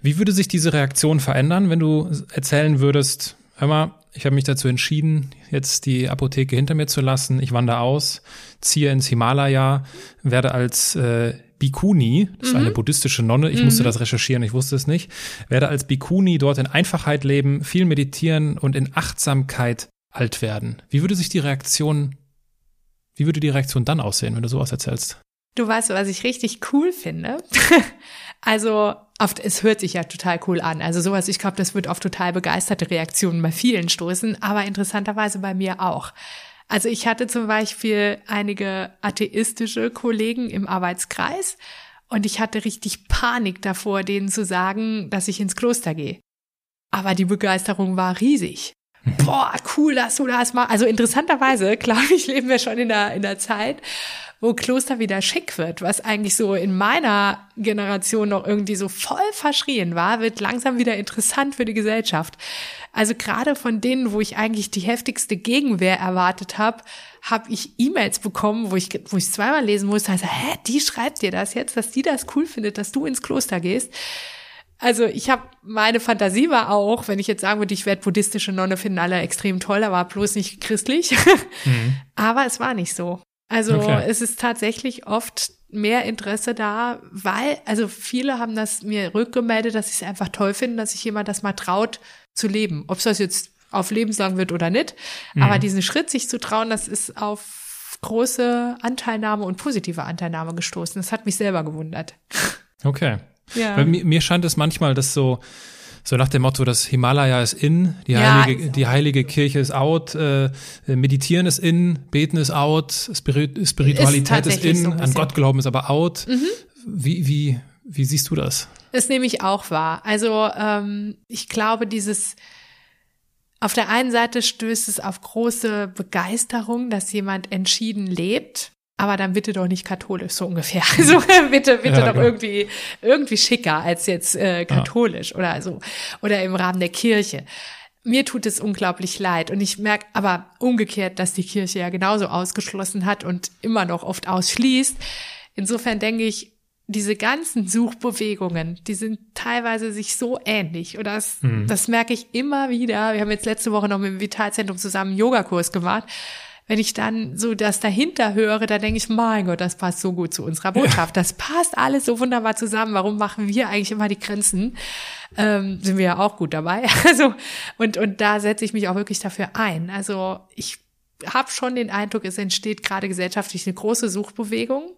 wie würde sich diese Reaktion verändern, wenn du erzählen würdest, hör mal, ich habe mich dazu entschieden, jetzt die Apotheke hinter mir zu lassen. Ich wandere aus, ziehe ins Himalaya, werde als äh, Bikuni, das ist mhm. eine buddhistische Nonne, ich mhm. musste das recherchieren, ich wusste es nicht, werde als Bikuni dort in Einfachheit leben, viel meditieren und in Achtsamkeit alt werden. Wie würde sich die Reaktion, wie würde die Reaktion dann aussehen, wenn du sowas erzählst? Du weißt, was ich richtig cool finde. also oft, es hört sich ja total cool an. Also sowas, ich glaube, das wird auf total begeisterte Reaktionen bei vielen stoßen, aber interessanterweise bei mir auch. Also ich hatte zum Beispiel einige atheistische Kollegen im Arbeitskreis und ich hatte richtig Panik davor, denen zu sagen, dass ich ins Kloster gehe. Aber die Begeisterung war riesig. Boah, cool, dass du das machst. Also interessanterweise, glaube ich, leben wir schon in der, in der Zeit, wo Kloster wieder schick wird, was eigentlich so in meiner Generation noch irgendwie so voll verschrien war, wird langsam wieder interessant für die Gesellschaft. Also gerade von denen, wo ich eigentlich die heftigste Gegenwehr erwartet habe, habe ich E-Mails bekommen, wo ich wo ich zweimal lesen musste, also hä, die schreibt dir das jetzt, dass die das cool findet, dass du ins Kloster gehst. Also ich habe meine Fantasie war auch, wenn ich jetzt sagen würde, ich werde buddhistische Nonne, finden alle extrem toll, aber bloß nicht christlich. Mhm. Aber es war nicht so. Also okay. es ist tatsächlich oft mehr Interesse da, weil, also viele haben das mir rückgemeldet, dass sie es einfach toll finden, dass sich jemand das mal traut zu leben. Ob es das jetzt auf lebenslang wird oder nicht. Mhm. Aber diesen Schritt, sich zu trauen, das ist auf große Anteilnahme und positive Anteilnahme gestoßen. Das hat mich selber gewundert. Okay. Ja. Weil mir, mir scheint es manchmal, dass so, so nach dem Motto, das Himalaya ist in, die, ja, heilige, die heilige Kirche ist out, äh, Meditieren ist in, Beten ist out, Spirit, Spiritualität ist, ist in, so an Gott glauben ist aber out. Mhm. Wie, wie, wie siehst du das? Das nehme ich auch wahr. Also ähm, ich glaube, dieses auf der einen Seite stößt es auf große Begeisterung, dass jemand entschieden lebt aber dann bitte doch nicht katholisch, so ungefähr. Also bitte, bitte ja, doch klar. irgendwie, irgendwie schicker als jetzt äh, katholisch ja. oder so. Oder im Rahmen der Kirche. Mir tut es unglaublich leid und ich merke aber umgekehrt, dass die Kirche ja genauso ausgeschlossen hat und immer noch oft ausschließt. Insofern denke ich, diese ganzen Suchbewegungen, die sind teilweise sich so ähnlich. Oder das, mhm. das merke ich immer wieder. Wir haben jetzt letzte Woche noch mit dem Vitalzentrum zusammen einen Yogakurs gemacht wenn ich dann so das dahinter höre, da denke ich, mein Gott, das passt so gut zu unserer Botschaft. Das passt alles so wunderbar zusammen. Warum machen wir eigentlich immer die Grenzen? Ähm, sind wir ja auch gut dabei. Also, und, und da setze ich mich auch wirklich dafür ein. Also ich habe schon den Eindruck, es entsteht gerade gesellschaftlich eine große Suchbewegung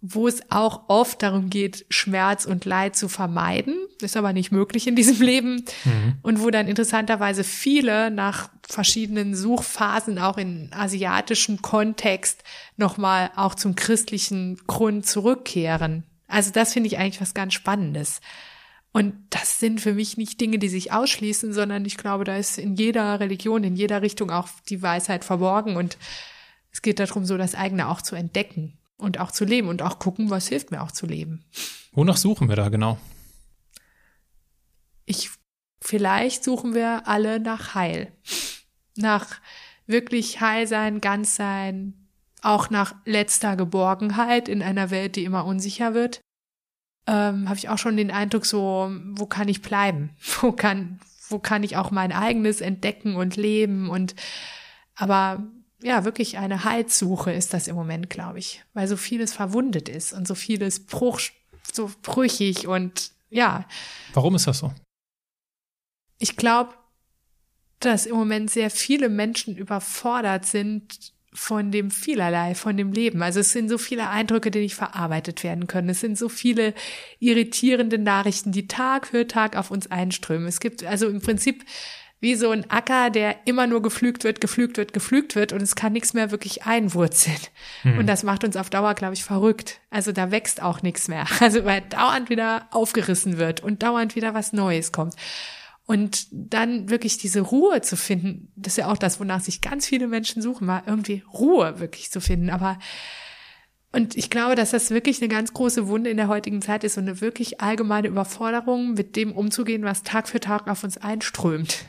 wo es auch oft darum geht, Schmerz und Leid zu vermeiden. Ist aber nicht möglich in diesem Leben. Mhm. Und wo dann interessanterweise viele nach verschiedenen Suchphasen auch in asiatischem Kontext nochmal auch zum christlichen Grund zurückkehren. Also das finde ich eigentlich was ganz Spannendes. Und das sind für mich nicht Dinge, die sich ausschließen, sondern ich glaube, da ist in jeder Religion, in jeder Richtung auch die Weisheit verborgen und es geht darum, so das eigene auch zu entdecken und auch zu leben und auch gucken, was hilft mir auch zu leben. Wonach suchen wir da genau? Ich, vielleicht suchen wir alle nach Heil. Nach wirklich Heil sein, ganz sein, auch nach letzter Geborgenheit in einer Welt, die immer unsicher wird. Ähm, Habe ich auch schon den Eindruck, so, wo kann ich bleiben? Wo kann, wo kann ich auch mein eigenes entdecken und leben und aber ja, wirklich eine Heilsuche ist das im Moment, glaube ich, weil so vieles verwundet ist und so vieles bruch, so brüchig und ja. Warum ist das so? Ich glaube, dass im Moment sehr viele Menschen überfordert sind von dem vielerlei, von dem Leben. Also es sind so viele Eindrücke, die nicht verarbeitet werden können. Es sind so viele irritierende Nachrichten, die Tag für Tag auf uns einströmen. Es gibt also im Prinzip wie so ein Acker, der immer nur geflügt wird, geflügt wird, geflügt wird und es kann nichts mehr wirklich einwurzeln. Hm. Und das macht uns auf Dauer, glaube ich, verrückt. Also da wächst auch nichts mehr. Also weil dauernd wieder aufgerissen wird und dauernd wieder was Neues kommt. Und dann wirklich diese Ruhe zu finden, das ist ja auch das, wonach sich ganz viele Menschen suchen, mal irgendwie Ruhe wirklich zu finden. Aber und ich glaube, dass das wirklich eine ganz große Wunde in der heutigen Zeit ist und eine wirklich allgemeine Überforderung, mit dem umzugehen, was Tag für Tag auf uns einströmt.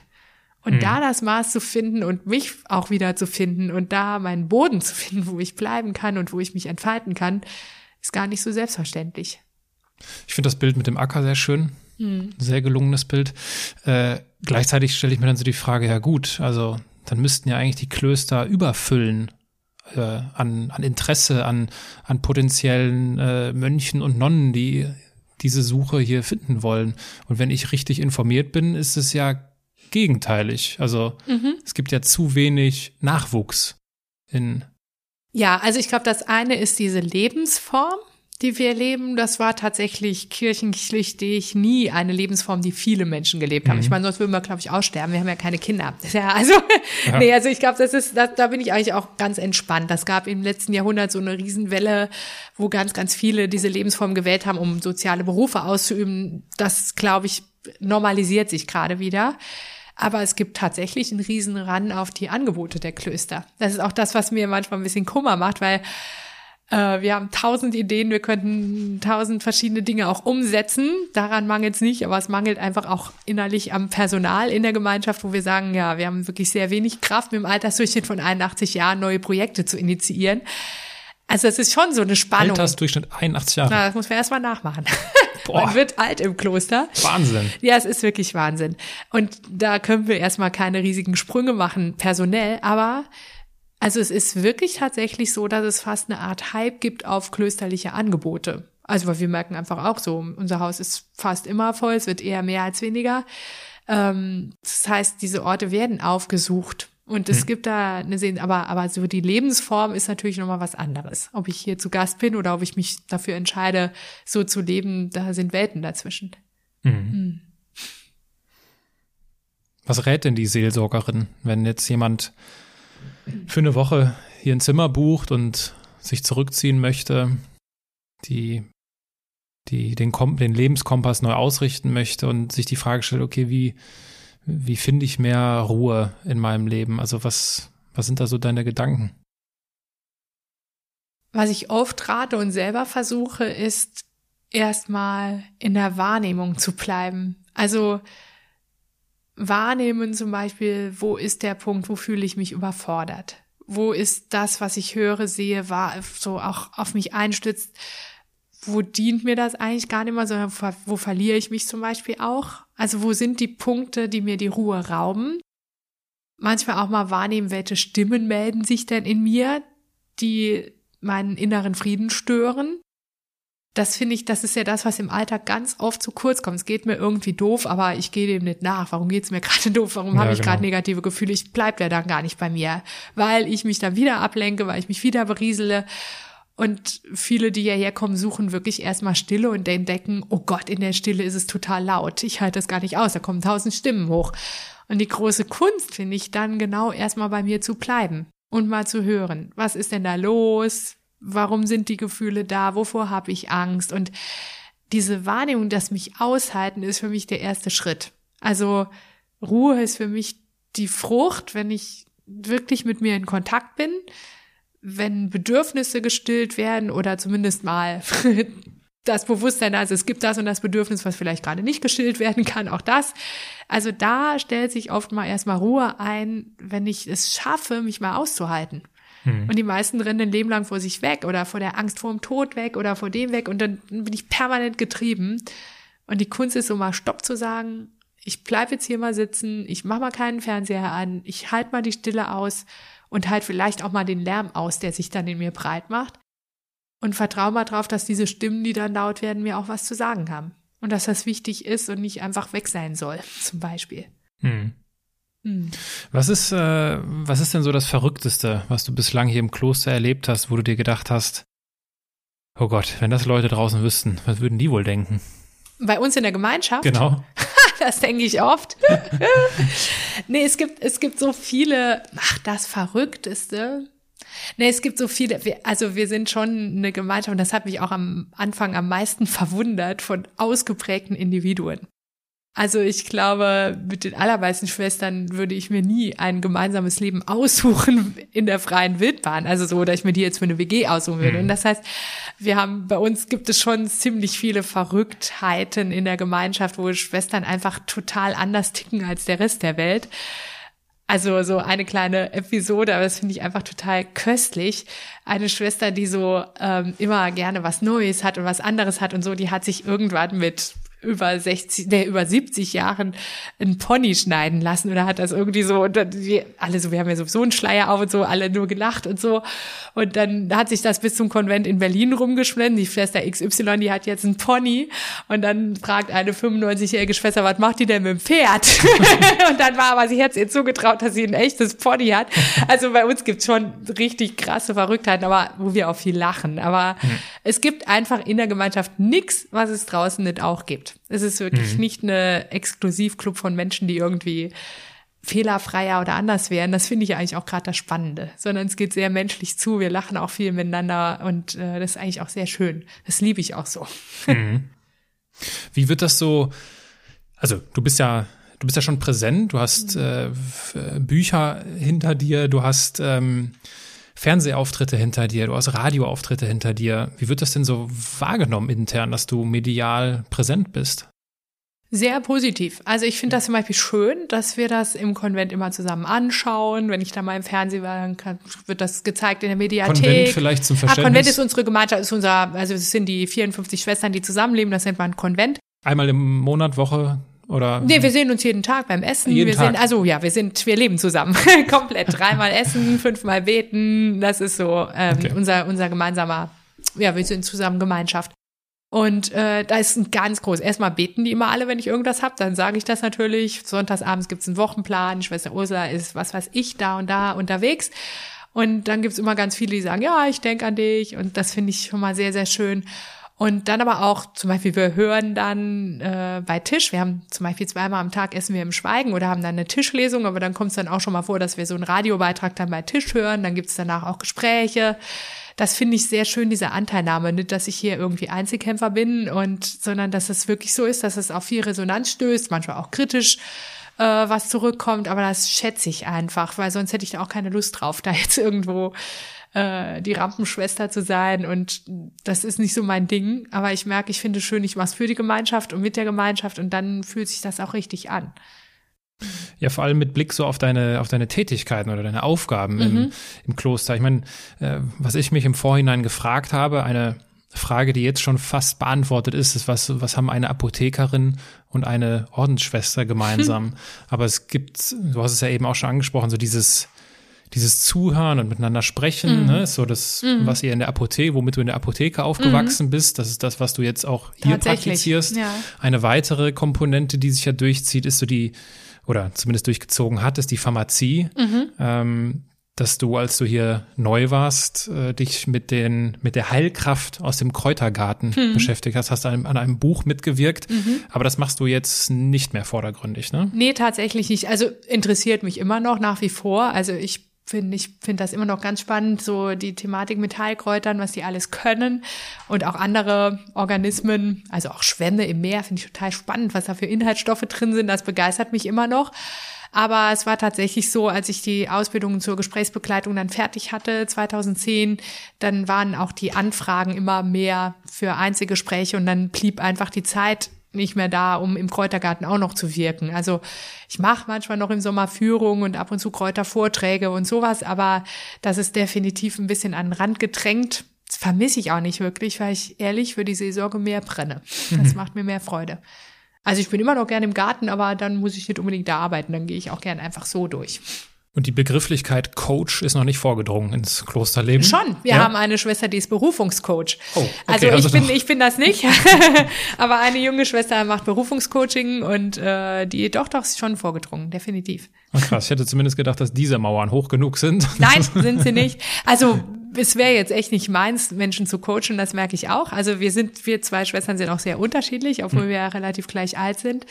Und mhm. da das Maß zu finden und mich auch wieder zu finden und da meinen Boden zu finden, wo ich bleiben kann und wo ich mich entfalten kann, ist gar nicht so selbstverständlich. Ich finde das Bild mit dem Acker sehr schön. Hm. Sehr gelungenes Bild. Äh, gleichzeitig stelle ich mir dann so die Frage, ja gut, also dann müssten ja eigentlich die Klöster überfüllen äh, an, an Interesse, an, an potenziellen äh, Mönchen und Nonnen, die diese Suche hier finden wollen. Und wenn ich richtig informiert bin, ist es ja gegenteilig. Also mhm. es gibt ja zu wenig Nachwuchs in. Ja, also ich glaube, das eine ist diese Lebensform die wir leben, das war tatsächlich kirchenschlichtig nie eine Lebensform, die viele Menschen gelebt haben. Mhm. Ich meine, sonst würden wir, glaube ich, aussterben. Wir haben ja keine Kinder. Ja, also, ja. nee, also ich glaube, das ist, das, da bin ich eigentlich auch ganz entspannt. Das gab im letzten Jahrhundert so eine Riesenwelle, wo ganz, ganz viele diese Lebensform gewählt haben, um soziale Berufe auszuüben. Das, glaube ich, normalisiert sich gerade wieder. Aber es gibt tatsächlich einen riesen Ran auf die Angebote der Klöster. Das ist auch das, was mir manchmal ein bisschen Kummer macht, weil äh, wir haben tausend Ideen, wir könnten tausend verschiedene Dinge auch umsetzen. Daran mangelt es nicht, aber es mangelt einfach auch innerlich am Personal in der Gemeinschaft, wo wir sagen, ja, wir haben wirklich sehr wenig Kraft, mit dem Altersdurchschnitt von 81 Jahren neue Projekte zu initiieren. Also es ist schon so eine Spannung. Altersdurchschnitt 81 Jahre. Na, das muss man erstmal nachmachen. Boah. Man wird alt im Kloster. Wahnsinn. Ja, es ist wirklich Wahnsinn. Und da können wir erstmal keine riesigen Sprünge machen, personell, aber also es ist wirklich tatsächlich so, dass es fast eine Art Hype gibt auf klösterliche Angebote. Also weil wir merken einfach auch so, unser Haus ist fast immer voll, es wird eher mehr als weniger. Ähm, das heißt, diese Orte werden aufgesucht. Und es hm. gibt da eine Sehen, aber, aber so die Lebensform ist natürlich nochmal was anderes. Ob ich hier zu Gast bin oder ob ich mich dafür entscheide, so zu leben, da sind Welten dazwischen. Mhm. Hm. Was rät denn die Seelsorgerin, wenn jetzt jemand für eine Woche hier ein Zimmer bucht und sich zurückziehen möchte, die, die den, den Lebenskompass neu ausrichten möchte und sich die Frage stellt, okay, wie, wie finde ich mehr Ruhe in meinem Leben? Also was, was sind da so deine Gedanken? Was ich oft rate und selber versuche, ist erstmal in der Wahrnehmung zu bleiben. Also wahrnehmen zum Beispiel, wo ist der Punkt, wo fühle ich mich überfordert? Wo ist das, was ich höre, sehe, war so auch auf mich einstützt? Wo dient mir das eigentlich gar nicht mehr, sondern wo verliere ich mich zum Beispiel auch? Also wo sind die Punkte, die mir die Ruhe rauben? Manchmal auch mal wahrnehmen, welche Stimmen melden sich denn in mir, die meinen inneren Frieden stören das finde ich, das ist ja das, was im Alltag ganz oft zu kurz kommt. Es geht mir irgendwie doof, aber ich gehe dem nicht nach. Warum geht's mir gerade doof? Warum ja, habe ich genau. gerade negative Gefühle? Ich bleib ja dann gar nicht bei mir, weil ich mich dann wieder ablenke, weil ich mich wieder beriesele. Und viele, die hierher kommen, suchen wirklich erstmal Stille und entdecken, oh Gott, in der Stille ist es total laut. Ich halte das gar nicht aus. Da kommen tausend Stimmen hoch. Und die große Kunst finde ich dann genau erstmal bei mir zu bleiben und mal zu hören. Was ist denn da los? Warum sind die Gefühle da? Wovor habe ich Angst? Und diese Wahrnehmung, dass mich aushalten, ist für mich der erste Schritt. Also Ruhe ist für mich die Frucht, wenn ich wirklich mit mir in Kontakt bin, wenn Bedürfnisse gestillt werden oder zumindest mal das Bewusstsein, also es gibt das und das Bedürfnis, was vielleicht gerade nicht gestillt werden kann, auch das. Also da stellt sich oft mal erstmal Ruhe ein, wenn ich es schaffe, mich mal auszuhalten. Mhm. Und die meisten rennen ein Leben lang vor sich weg oder vor der Angst vor dem Tod weg oder vor dem weg und dann bin ich permanent getrieben. Und die Kunst ist so mal Stopp zu sagen, ich bleib jetzt hier mal sitzen, ich mach mal keinen Fernseher an, ich halte mal die Stille aus und halt vielleicht auch mal den Lärm aus, der sich dann in mir breit macht. Und vertraue mal drauf, dass diese Stimmen, die dann laut werden, mir auch was zu sagen haben. Und dass das wichtig ist und nicht einfach weg sein soll, zum Beispiel. Hm. Hm. Was ist, äh, was ist denn so das Verrückteste, was du bislang hier im Kloster erlebt hast, wo du dir gedacht hast, oh Gott, wenn das Leute draußen wüssten, was würden die wohl denken? Bei uns in der Gemeinschaft? Genau. das denke ich oft. nee, es gibt, es gibt so viele, ach, das Verrückteste. Nee, es gibt so viele, also wir sind schon eine Gemeinschaft und das hat mich auch am Anfang am meisten verwundert von ausgeprägten Individuen. Also ich glaube, mit den allermeisten Schwestern würde ich mir nie ein gemeinsames Leben aussuchen in der freien Wildbahn. Also so, oder ich mir die jetzt für eine WG aussuchen würde. Mhm. Und das heißt, wir haben, bei uns gibt es schon ziemlich viele Verrücktheiten in der Gemeinschaft, wo Schwestern einfach total anders ticken als der Rest der Welt. Also so eine kleine Episode, aber das finde ich einfach total köstlich. Eine Schwester, die so ähm, immer gerne was Neues hat und was anderes hat und so, die hat sich irgendwann mit über 60, der über 70 Jahren einen Pony schneiden lassen oder hat das irgendwie so, und dann, wir, alle so, wir haben ja sowieso einen Schleier auf und so, alle nur gelacht und so. Und dann hat sich das bis zum Konvent in Berlin rumgeschwemmt. Die Schwester XY, die hat jetzt einen Pony. Und dann fragt eine 95-jährige Schwester, was macht die denn mit dem Pferd? und dann war aber, sie hat es ihr zugetraut, dass sie ein echtes Pony hat. Also bei uns gibt's schon richtig krasse Verrücktheiten, aber wo wir auch viel lachen. Aber mhm. es gibt einfach in der Gemeinschaft nichts, was es draußen nicht auch gibt. Es ist wirklich mhm. nicht eine Exklusivclub von Menschen, die irgendwie fehlerfreier oder anders wären. Das finde ich eigentlich auch gerade das Spannende, sondern es geht sehr menschlich zu. Wir lachen auch viel miteinander und äh, das ist eigentlich auch sehr schön. Das liebe ich auch so. Mhm. Wie wird das so? Also du bist ja du bist ja schon präsent. Du hast äh, Bücher hinter dir. Du hast ähm, Fernsehauftritte hinter dir, du hast Radioauftritte hinter dir. Wie wird das denn so wahrgenommen intern, dass du medial präsent bist? Sehr positiv. Also ich finde das zum Beispiel schön, dass wir das im Konvent immer zusammen anschauen. Wenn ich da mal im Fernsehen war, dann kann, wird das gezeigt in der Mediathek. Konvent vielleicht zum Verständnis. Ah, Konvent ist unsere Gemeinschaft, ist unser, also es sind die 54 Schwestern, die zusammenleben, das nennt man Konvent. Einmal im Monat, Woche, oder? Nee, wir sehen uns jeden Tag beim Essen. Jeden wir Tag. Sind, also ja, wir sind, wir leben zusammen. Komplett. Dreimal essen, fünfmal beten. Das ist so ähm, okay. unser, unser gemeinsamer, ja, wir sind zusammen Gemeinschaft. Und äh, da ist ein ganz groß. Erstmal beten die immer alle, wenn ich irgendwas hab, dann sage ich das natürlich. Sonntagsabends gibt's einen Wochenplan, Schwester Ursula ist, was weiß ich, da und da unterwegs. Und dann gibt's immer ganz viele, die sagen, ja, ich denk an dich. Und das finde ich schon mal sehr, sehr schön. Und dann aber auch, zum Beispiel, wir hören dann äh, bei Tisch, wir haben zum Beispiel zweimal am Tag essen wir im Schweigen oder haben dann eine Tischlesung, aber dann kommt es dann auch schon mal vor, dass wir so einen Radiobeitrag dann bei Tisch hören, dann gibt's danach auch Gespräche. Das finde ich sehr schön, diese Anteilnahme, nicht, dass ich hier irgendwie Einzelkämpfer bin und, sondern dass es wirklich so ist, dass es auf viel Resonanz stößt, manchmal auch kritisch äh, was zurückkommt, aber das schätze ich einfach, weil sonst hätte ich da auch keine Lust drauf, da jetzt irgendwo äh, die Rampenschwester zu sein. Und das ist nicht so mein Ding. Aber ich merke, ich finde es schön, ich mache es für die Gemeinschaft und mit der Gemeinschaft und dann fühlt sich das auch richtig an. Ja, vor allem mit Blick so auf deine, auf deine Tätigkeiten oder deine Aufgaben mhm. im, im Kloster. Ich meine, äh, was ich mich im Vorhinein gefragt habe, eine Frage, die jetzt schon fast beantwortet ist, ist, was, was haben eine Apothekerin und eine Ordensschwester gemeinsam? Aber es gibt, du hast es ja eben auch schon angesprochen, so dieses, dieses Zuhören und miteinander sprechen, mhm. ne, so das, mhm. was ihr in der Apotheke, womit du in der Apotheke aufgewachsen mhm. bist, das ist das, was du jetzt auch hier praktizierst. Ja. Eine weitere Komponente, die sich ja durchzieht, ist so die, oder zumindest durchgezogen hat, ist die Pharmazie. Mhm. Ähm, dass du, als du hier neu warst, äh, dich mit den mit der Heilkraft aus dem Kräutergarten mhm. beschäftigt hast, hast an, an einem Buch mitgewirkt, mhm. aber das machst du jetzt nicht mehr vordergründig, ne? Nee, tatsächlich nicht. Also interessiert mich immer noch nach wie vor. Also ich finde ich finde das immer noch ganz spannend, so die Thematik mit Heilkräutern, was die alles können und auch andere Organismen, also auch Schwämme im Meer, finde ich total spannend, was da für Inhaltsstoffe drin sind. Das begeistert mich immer noch. Aber es war tatsächlich so, als ich die Ausbildung zur Gesprächsbegleitung dann fertig hatte, 2010, dann waren auch die Anfragen immer mehr für Einzelgespräche und dann blieb einfach die Zeit nicht mehr da, um im Kräutergarten auch noch zu wirken. Also ich mache manchmal noch im Sommer Führungen und ab und zu Kräutervorträge und sowas, aber das ist definitiv ein bisschen an den Rand gedrängt. Das vermisse ich auch nicht wirklich, weil ich ehrlich für die Seelsorge mehr brenne. Das macht mir mehr Freude. Also ich bin immer noch gerne im Garten, aber dann muss ich nicht unbedingt da arbeiten. Dann gehe ich auch gerne einfach so durch. Und die Begrifflichkeit Coach ist noch nicht vorgedrungen ins Klosterleben? Schon. Wir ja? haben eine Schwester, die ist Berufungscoach. Oh, okay. Also ich also bin, ich bin das nicht. Aber eine junge Schwester macht Berufungscoaching und äh, die doch doch ist schon vorgedrungen, definitiv. Oh, krass, ich hätte zumindest gedacht, dass diese Mauern hoch genug sind. Nein, sind sie nicht. Also es wäre jetzt echt nicht meins, Menschen zu coachen, das merke ich auch. Also wir sind, wir zwei Schwestern sind auch sehr unterschiedlich, obwohl hm. wir ja relativ gleich alt sind.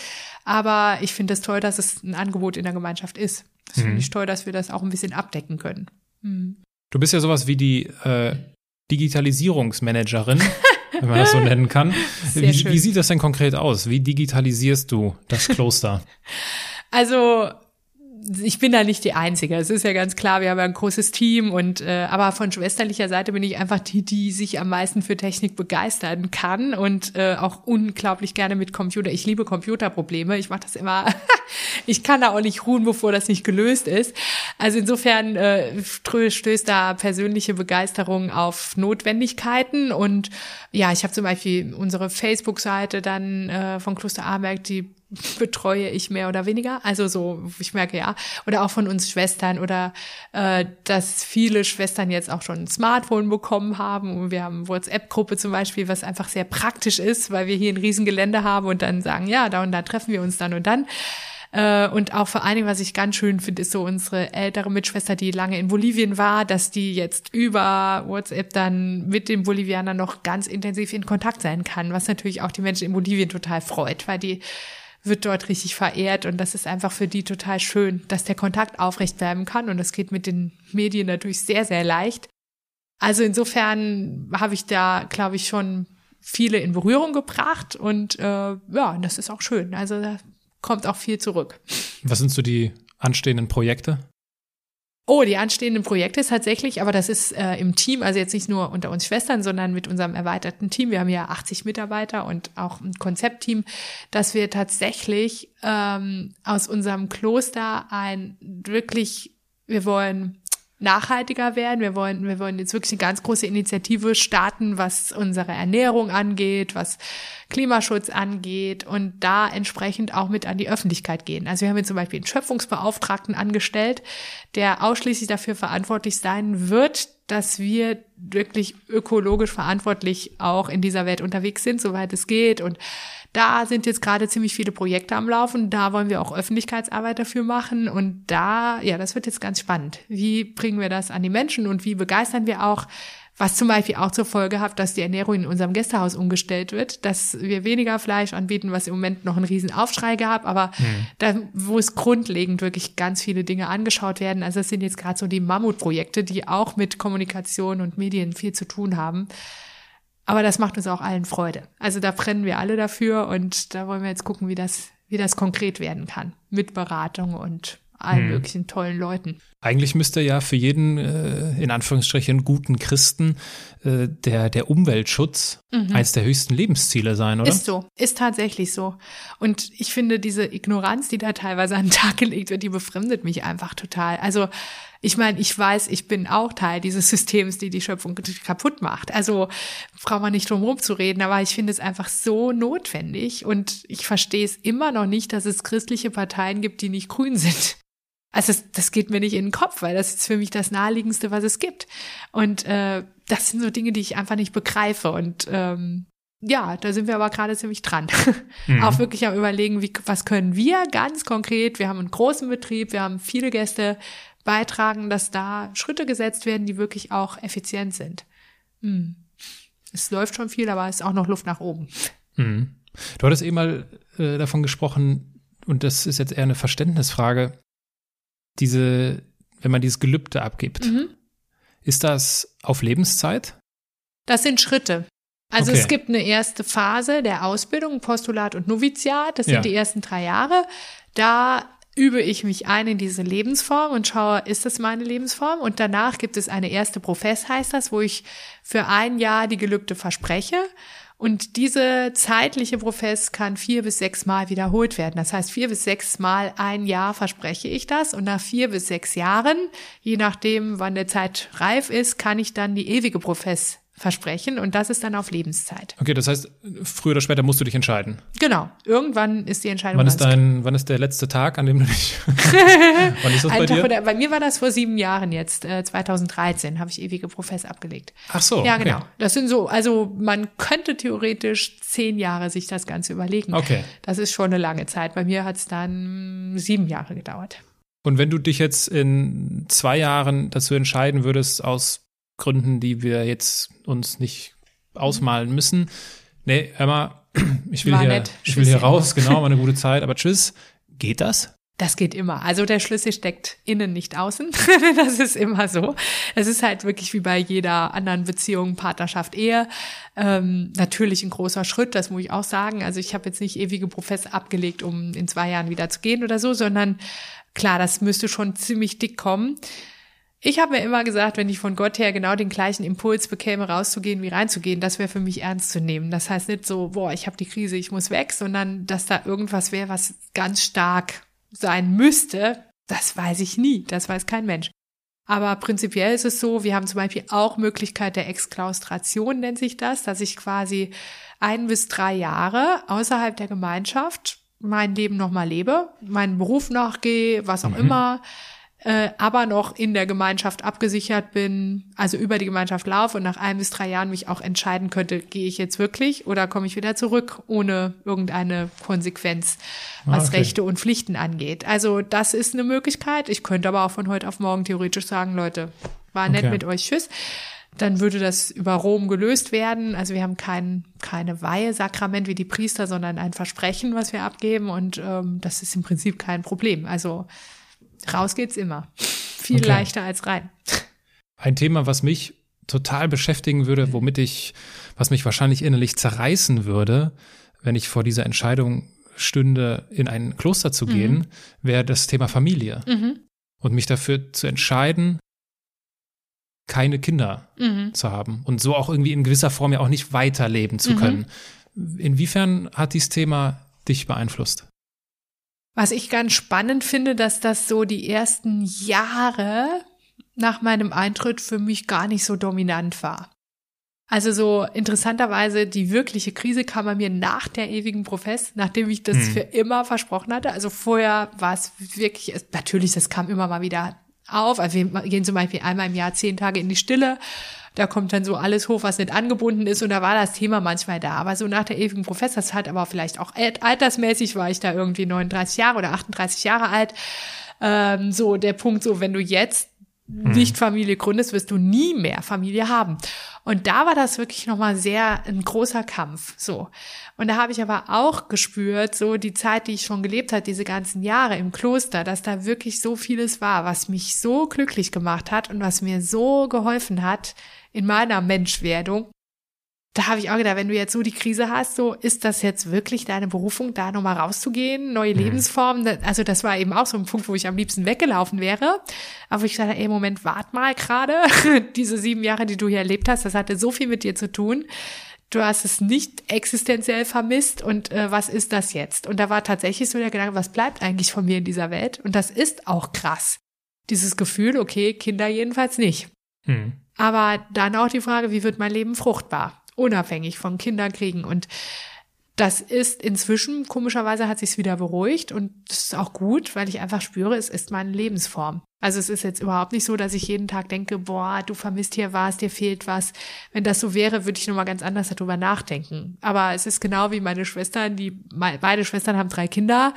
Aber ich finde es toll, dass es ein Angebot in der Gemeinschaft ist. Das finde mhm. ich toll, dass wir das auch ein bisschen abdecken können. Mhm. Du bist ja sowas wie die äh, Digitalisierungsmanagerin, wenn man das so nennen kann. Wie, wie, sieht das denn konkret aus? Wie digitalisierst du das Kloster? Also ich bin da nicht die Einzige. Es ist ja ganz klar, wir haben ja ein großes Team und äh, aber von schwesterlicher Seite bin ich einfach die, die sich am meisten für Technik begeistern kann und äh, auch unglaublich gerne mit Computer. Ich liebe Computerprobleme. Ich mache das immer. ich kann da auch nicht ruhen, bevor das nicht gelöst ist. Also insofern äh, stößt da persönliche Begeisterung auf Notwendigkeiten und ja, ich habe zum Beispiel unsere Facebook-Seite dann äh, von Kloster Aberg, die betreue ich mehr oder weniger. Also so, ich merke ja. Oder auch von uns Schwestern oder äh, dass viele Schwestern jetzt auch schon ein Smartphone bekommen haben. Und wir haben WhatsApp-Gruppe zum Beispiel, was einfach sehr praktisch ist, weil wir hier ein Riesengelände haben und dann sagen, ja, da und da treffen wir uns dann und dann. Äh, und auch vor allen Dingen, was ich ganz schön finde, ist so unsere ältere Mitschwester, die lange in Bolivien war, dass die jetzt über WhatsApp dann mit den Bolivianern noch ganz intensiv in Kontakt sein kann, was natürlich auch die Menschen in Bolivien total freut, weil die wird dort richtig verehrt und das ist einfach für die total schön, dass der Kontakt aufrecht bleiben kann und das geht mit den Medien natürlich sehr, sehr leicht. Also insofern habe ich da, glaube ich, schon viele in Berührung gebracht und äh, ja, das ist auch schön. Also da kommt auch viel zurück. Was sind so die anstehenden Projekte? Oh, die anstehenden Projekte tatsächlich, aber das ist äh, im Team, also jetzt nicht nur unter uns Schwestern, sondern mit unserem erweiterten Team. Wir haben ja 80 Mitarbeiter und auch ein Konzeptteam, dass wir tatsächlich ähm, aus unserem Kloster ein wirklich, wir wollen nachhaltiger werden. Wir wollen, wir wollen jetzt wirklich eine ganz große Initiative starten, was unsere Ernährung angeht, was Klimaschutz angeht und da entsprechend auch mit an die Öffentlichkeit gehen. Also wir haben jetzt zum Beispiel einen Schöpfungsbeauftragten angestellt, der ausschließlich dafür verantwortlich sein wird, dass wir wirklich ökologisch verantwortlich auch in dieser Welt unterwegs sind, soweit es geht und da sind jetzt gerade ziemlich viele Projekte am Laufen. Da wollen wir auch Öffentlichkeitsarbeit dafür machen. Und da, ja, das wird jetzt ganz spannend. Wie bringen wir das an die Menschen und wie begeistern wir auch was zum Beispiel auch zur Folge hat, dass die Ernährung in unserem Gästehaus umgestellt wird, dass wir weniger Fleisch anbieten, was im Moment noch einen riesen Aufschrei gab, aber mhm. da, wo es grundlegend wirklich ganz viele Dinge angeschaut werden. Also es sind jetzt gerade so die Mammutprojekte, die auch mit Kommunikation und Medien viel zu tun haben. Aber das macht uns auch allen Freude. Also da brennen wir alle dafür und da wollen wir jetzt gucken, wie das, wie das konkret werden kann. Mit Beratung und allen hm. möglichen tollen Leuten. Eigentlich müsste ja für jeden, äh, in Anführungsstrichen, guten Christen äh, der, der Umweltschutz mhm. eines der höchsten Lebensziele sein, oder? Ist so, ist tatsächlich so. Und ich finde, diese Ignoranz, die da teilweise an den Tag gelegt wird, die befremdet mich einfach total. Also ich meine, ich weiß, ich bin auch Teil dieses Systems, die die Schöpfung kaputt macht. Also braucht man nicht drum herum zu reden, aber ich finde es einfach so notwendig und ich verstehe es immer noch nicht, dass es christliche Parteien gibt, die nicht grün sind. Also das, das geht mir nicht in den Kopf, weil das ist für mich das Naheliegendste, was es gibt. Und äh, das sind so Dinge, die ich einfach nicht begreife. Und ähm, ja, da sind wir aber gerade ziemlich dran. Mhm. Auch wirklich am überlegen, wie, was können wir ganz konkret, wir haben einen großen Betrieb, wir haben viele Gäste, beitragen, dass da Schritte gesetzt werden, die wirklich auch effizient sind. Hm. Es läuft schon viel, aber es ist auch noch Luft nach oben. Mhm. Du hattest eben mal äh, davon gesprochen, und das ist jetzt eher eine Verständnisfrage, diese, wenn man dieses Gelübde abgibt, mhm. ist das auf Lebenszeit? Das sind Schritte. Also okay. es gibt eine erste Phase der Ausbildung, Postulat und Noviziat, das sind ja. die ersten drei Jahre. Da übe ich mich ein in diese Lebensform und schaue, ist das meine Lebensform? Und danach gibt es eine erste Profess, heißt das, wo ich für ein Jahr die Gelübde verspreche. Und diese zeitliche Profess kann vier bis sechs Mal wiederholt werden. Das heißt, vier bis sechs Mal ein Jahr verspreche ich das. Und nach vier bis sechs Jahren, je nachdem, wann der Zeit reif ist, kann ich dann die ewige Profess Versprechen und das ist dann auf Lebenszeit. Okay, das heißt, früher oder später musst du dich entscheiden. Genau, irgendwann ist die Entscheidung. Wann ist dein, wann ist der letzte Tag, an dem du dich? wann ist das bei dir? Der, bei mir war das vor sieben Jahren jetzt, äh, 2013 habe ich ewige Profess abgelegt. Ach so. Ja, genau. Okay. Das sind so, also man könnte theoretisch zehn Jahre sich das Ganze überlegen. Okay. Das ist schon eine lange Zeit. Bei mir hat es dann sieben Jahre gedauert. Und wenn du dich jetzt in zwei Jahren dazu entscheiden würdest, aus Gründen, die wir jetzt uns nicht ausmalen müssen. Nee, hör mal, ich will, hier, ich will hier raus, genau, war eine gute Zeit, aber tschüss. Geht das? Das geht immer. Also der Schlüssel steckt innen, nicht außen. das ist immer so. Es ist halt wirklich wie bei jeder anderen Beziehung, Partnerschaft, Ehe. Ähm, natürlich ein großer Schritt, das muss ich auch sagen. Also ich habe jetzt nicht ewige Professe abgelegt, um in zwei Jahren wieder zu gehen oder so, sondern klar, das müsste schon ziemlich dick kommen. Ich habe mir immer gesagt, wenn ich von Gott her genau den gleichen Impuls bekäme, rauszugehen wie reinzugehen, das wäre für mich ernst zu nehmen. Das heißt nicht so, boah, ich habe die Krise, ich muss weg, sondern dass da irgendwas wäre, was ganz stark sein müsste, das weiß ich nie. Das weiß kein Mensch. Aber prinzipiell ist es so, wir haben zum Beispiel auch Möglichkeit der Exklaustration, nennt sich das, dass ich quasi ein bis drei Jahre außerhalb der Gemeinschaft mein Leben nochmal lebe, meinen Beruf nachgehe, was auch mhm. immer, äh, aber noch in der Gemeinschaft abgesichert bin, also über die Gemeinschaft laufe und nach ein bis drei Jahren mich auch entscheiden könnte, gehe ich jetzt wirklich oder komme ich wieder zurück ohne irgendeine Konsequenz, was okay. Rechte und Pflichten angeht. Also das ist eine Möglichkeit. Ich könnte aber auch von heute auf morgen theoretisch sagen, Leute, war nett okay. mit euch, tschüss. Dann würde das über Rom gelöst werden. Also wir haben kein, keine Weihe-Sakrament wie die Priester, sondern ein Versprechen, was wir abgeben. Und ähm, das ist im Prinzip kein Problem. Also Raus geht's immer. Viel okay. leichter als rein. Ein Thema, was mich total beschäftigen würde, womit ich, was mich wahrscheinlich innerlich zerreißen würde, wenn ich vor dieser Entscheidung stünde, in ein Kloster zu gehen, mhm. wäre das Thema Familie. Mhm. Und mich dafür zu entscheiden, keine Kinder mhm. zu haben und so auch irgendwie in gewisser Form ja auch nicht weiterleben zu mhm. können. Inwiefern hat dieses Thema dich beeinflusst? Was ich ganz spannend finde, dass das so die ersten Jahre nach meinem Eintritt für mich gar nicht so dominant war. Also so interessanterweise, die wirkliche Krise kam bei mir nach der ewigen Profess, nachdem ich das hm. für immer versprochen hatte. Also vorher war es wirklich, natürlich, das kam immer mal wieder auf. Also wir gehen zum Beispiel einmal im Jahr zehn Tage in die Stille da kommt dann so alles hoch, was nicht angebunden ist und da war das Thema manchmal da. Aber so nach der ewigen Professorszeit, aber vielleicht auch altersmäßig war ich da irgendwie 39 Jahre oder 38 Jahre alt. Ähm, so der Punkt, so wenn du jetzt hm. nicht Familie gründest, wirst du nie mehr Familie haben. Und da war das wirklich nochmal sehr ein großer Kampf, so. Und da habe ich aber auch gespürt, so die Zeit, die ich schon gelebt hat, diese ganzen Jahre im Kloster, dass da wirklich so vieles war, was mich so glücklich gemacht hat und was mir so geholfen hat, in meiner Menschwerdung. Da habe ich auch gedacht, wenn du jetzt so die Krise hast, so ist das jetzt wirklich deine Berufung, da nochmal rauszugehen, neue mhm. Lebensformen. Also das war eben auch so ein Punkt, wo ich am liebsten weggelaufen wäre. Aber ich sagte, ey, Moment, wart mal gerade. Diese sieben Jahre, die du hier erlebt hast, das hatte so viel mit dir zu tun. Du hast es nicht existenziell vermisst und äh, was ist das jetzt? Und da war tatsächlich so der Gedanke, was bleibt eigentlich von mir in dieser Welt? Und das ist auch krass. Dieses Gefühl, okay, Kinder jedenfalls nicht. Mhm. Aber dann auch die Frage, wie wird mein Leben fruchtbar? Unabhängig von Kinderkriegen. Und das ist inzwischen, komischerweise hat sich's wieder beruhigt und das ist auch gut, weil ich einfach spüre, es ist meine Lebensform. Also es ist jetzt überhaupt nicht so, dass ich jeden Tag denke, boah, du vermisst hier was, dir fehlt was. Wenn das so wäre, würde ich nochmal ganz anders darüber nachdenken. Aber es ist genau wie meine Schwestern, die, beide Schwestern haben drei Kinder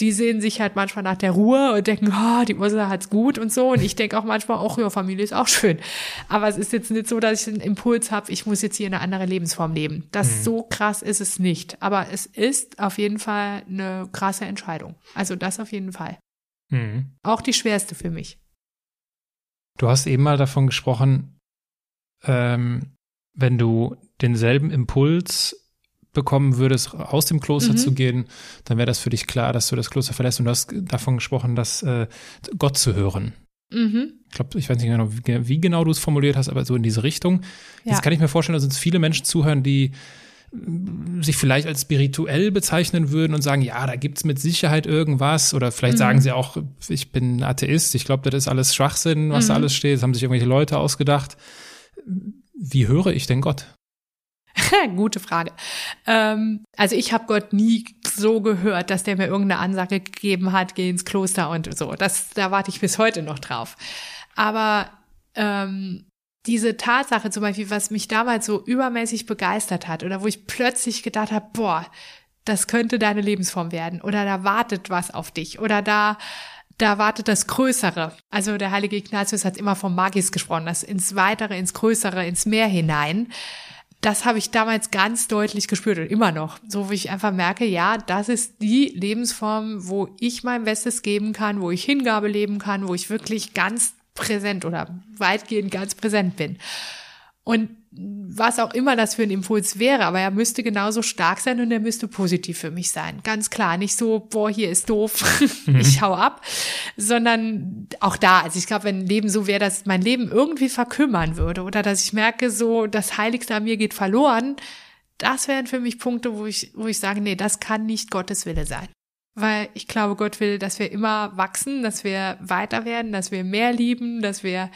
die sehen sich halt manchmal nach der Ruhe und denken, oh, die Ursula hat's gut und so. Und ich denke auch manchmal, auch ja, Familie ist auch schön. Aber es ist jetzt nicht so, dass ich einen Impuls habe, ich muss jetzt hier eine andere Lebensform leben. Das mhm. so krass ist es nicht. Aber es ist auf jeden Fall eine krasse Entscheidung. Also das auf jeden Fall. Mhm. Auch die schwerste für mich. Du hast eben mal davon gesprochen, ähm, wenn du denselben Impuls bekommen würdest, aus dem Kloster mhm. zu gehen, dann wäre das für dich klar, dass du das Kloster verlässt. Und du hast davon gesprochen, dass äh, Gott zu hören. Mhm. Ich glaube, ich weiß nicht genau, wie, wie genau du es formuliert hast, aber so in diese Richtung. Ja. Jetzt kann ich mir vorstellen, dass uns viele Menschen zuhören, die äh, sich vielleicht als spirituell bezeichnen würden und sagen, ja, da gibt's mit Sicherheit irgendwas. Oder vielleicht mhm. sagen sie auch, ich bin Atheist, ich glaube, das ist alles Schwachsinn, was mhm. da alles steht. Das haben sich irgendwelche Leute ausgedacht Wie höre ich denn Gott? Gute Frage. Ähm, also ich habe Gott nie so gehört, dass der mir irgendeine Ansage gegeben hat, geh ins Kloster und so. Das, da warte ich bis heute noch drauf. Aber ähm, diese Tatsache zum Beispiel, was mich damals so übermäßig begeistert hat oder wo ich plötzlich gedacht habe, boah, das könnte deine Lebensform werden oder da wartet was auf dich oder da da wartet das Größere. Also der heilige Ignatius hat immer vom Magis gesprochen, das ins Weitere, ins Größere, ins Meer hinein das habe ich damals ganz deutlich gespürt und immer noch. So, wo ich einfach merke, ja, das ist die Lebensform, wo ich mein Bestes geben kann, wo ich Hingabe leben kann, wo ich wirklich ganz präsent oder weitgehend ganz präsent bin. Und was auch immer das für ein Impuls wäre, aber er müsste genauso stark sein und er müsste positiv für mich sein. Ganz klar, nicht so, boah, hier ist doof, mhm. ich hau ab, sondern auch da, also ich glaube, wenn ein Leben so wäre, dass mein Leben irgendwie verkümmern würde oder dass ich merke, so, das Heiligste an mir geht verloren, das wären für mich Punkte, wo ich, wo ich sage, nee, das kann nicht Gottes Wille sein. Weil ich glaube, Gott will, dass wir immer wachsen, dass wir weiter werden, dass wir mehr lieben, dass wir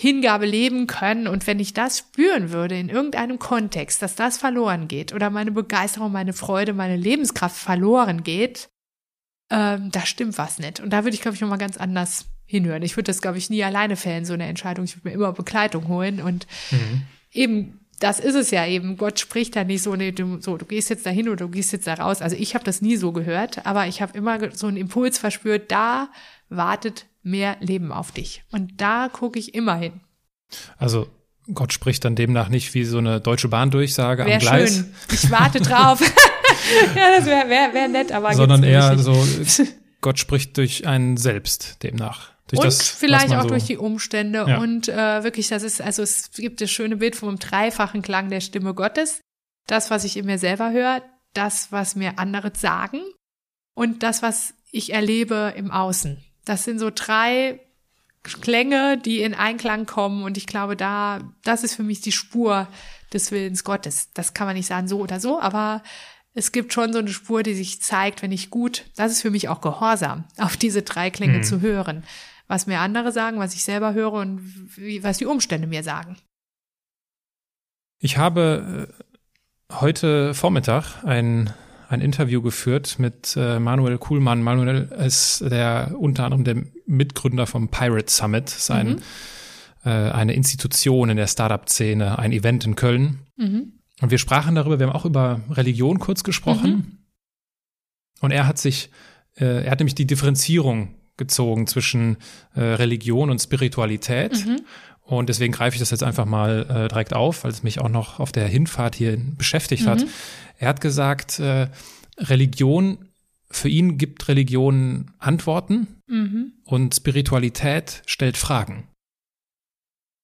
Hingabe leben können. Und wenn ich das spüren würde in irgendeinem Kontext, dass das verloren geht oder meine Begeisterung, meine Freude, meine Lebenskraft verloren geht, ähm, da stimmt was nicht. Und da würde ich, glaube ich, nochmal ganz anders hinhören. Ich würde das, glaube ich, nie alleine fällen, so eine Entscheidung. Ich würde mir immer Begleitung holen. Und mhm. eben, das ist es ja eben. Gott spricht da nicht so, nee, du, so, du gehst jetzt dahin oder du gehst jetzt da raus. Also ich habe das nie so gehört, aber ich habe immer so einen Impuls verspürt, da wartet mehr Leben auf dich. Und da gucke ich immer hin. Also Gott spricht dann demnach nicht wie so eine deutsche Bahndurchsage wär am Gleis. Schön. Ich warte drauf. ja, das wäre wär, wär nett, aber sondern eher so Gott spricht durch einen selbst demnach. Durch und das, vielleicht auch so durch die Umstände ja. und äh, wirklich, das ist also es gibt das schöne Bild vom dreifachen Klang der Stimme Gottes. Das, was ich in mir selber höre, das, was mir andere sagen und das, was ich erlebe im Außen. Das sind so drei Klänge, die in Einklang kommen und ich glaube, da, das ist für mich die Spur des Willens Gottes. Das kann man nicht sagen so oder so, aber es gibt schon so eine Spur, die sich zeigt, wenn ich gut, das ist für mich auch Gehorsam, auf diese drei Klänge mhm. zu hören. Was mir andere sagen, was ich selber höre und wie, was die Umstände mir sagen. Ich habe äh, heute Vormittag ein ein Interview geführt mit äh, Manuel Kuhlmann. Manuel ist der unter anderem der Mitgründer vom Pirate Summit, sein mhm. äh, eine Institution in der Startup-Szene, ein Event in Köln. Mhm. Und wir sprachen darüber, wir haben auch über Religion kurz gesprochen. Mhm. Und er hat sich, äh, er hat nämlich die Differenzierung gezogen zwischen äh, Religion und Spiritualität. Mhm. Und deswegen greife ich das jetzt einfach mal äh, direkt auf, weil es mich auch noch auf der Hinfahrt hier beschäftigt mhm. hat. Er hat gesagt, äh, Religion, für ihn gibt Religion Antworten mhm. und Spiritualität stellt Fragen.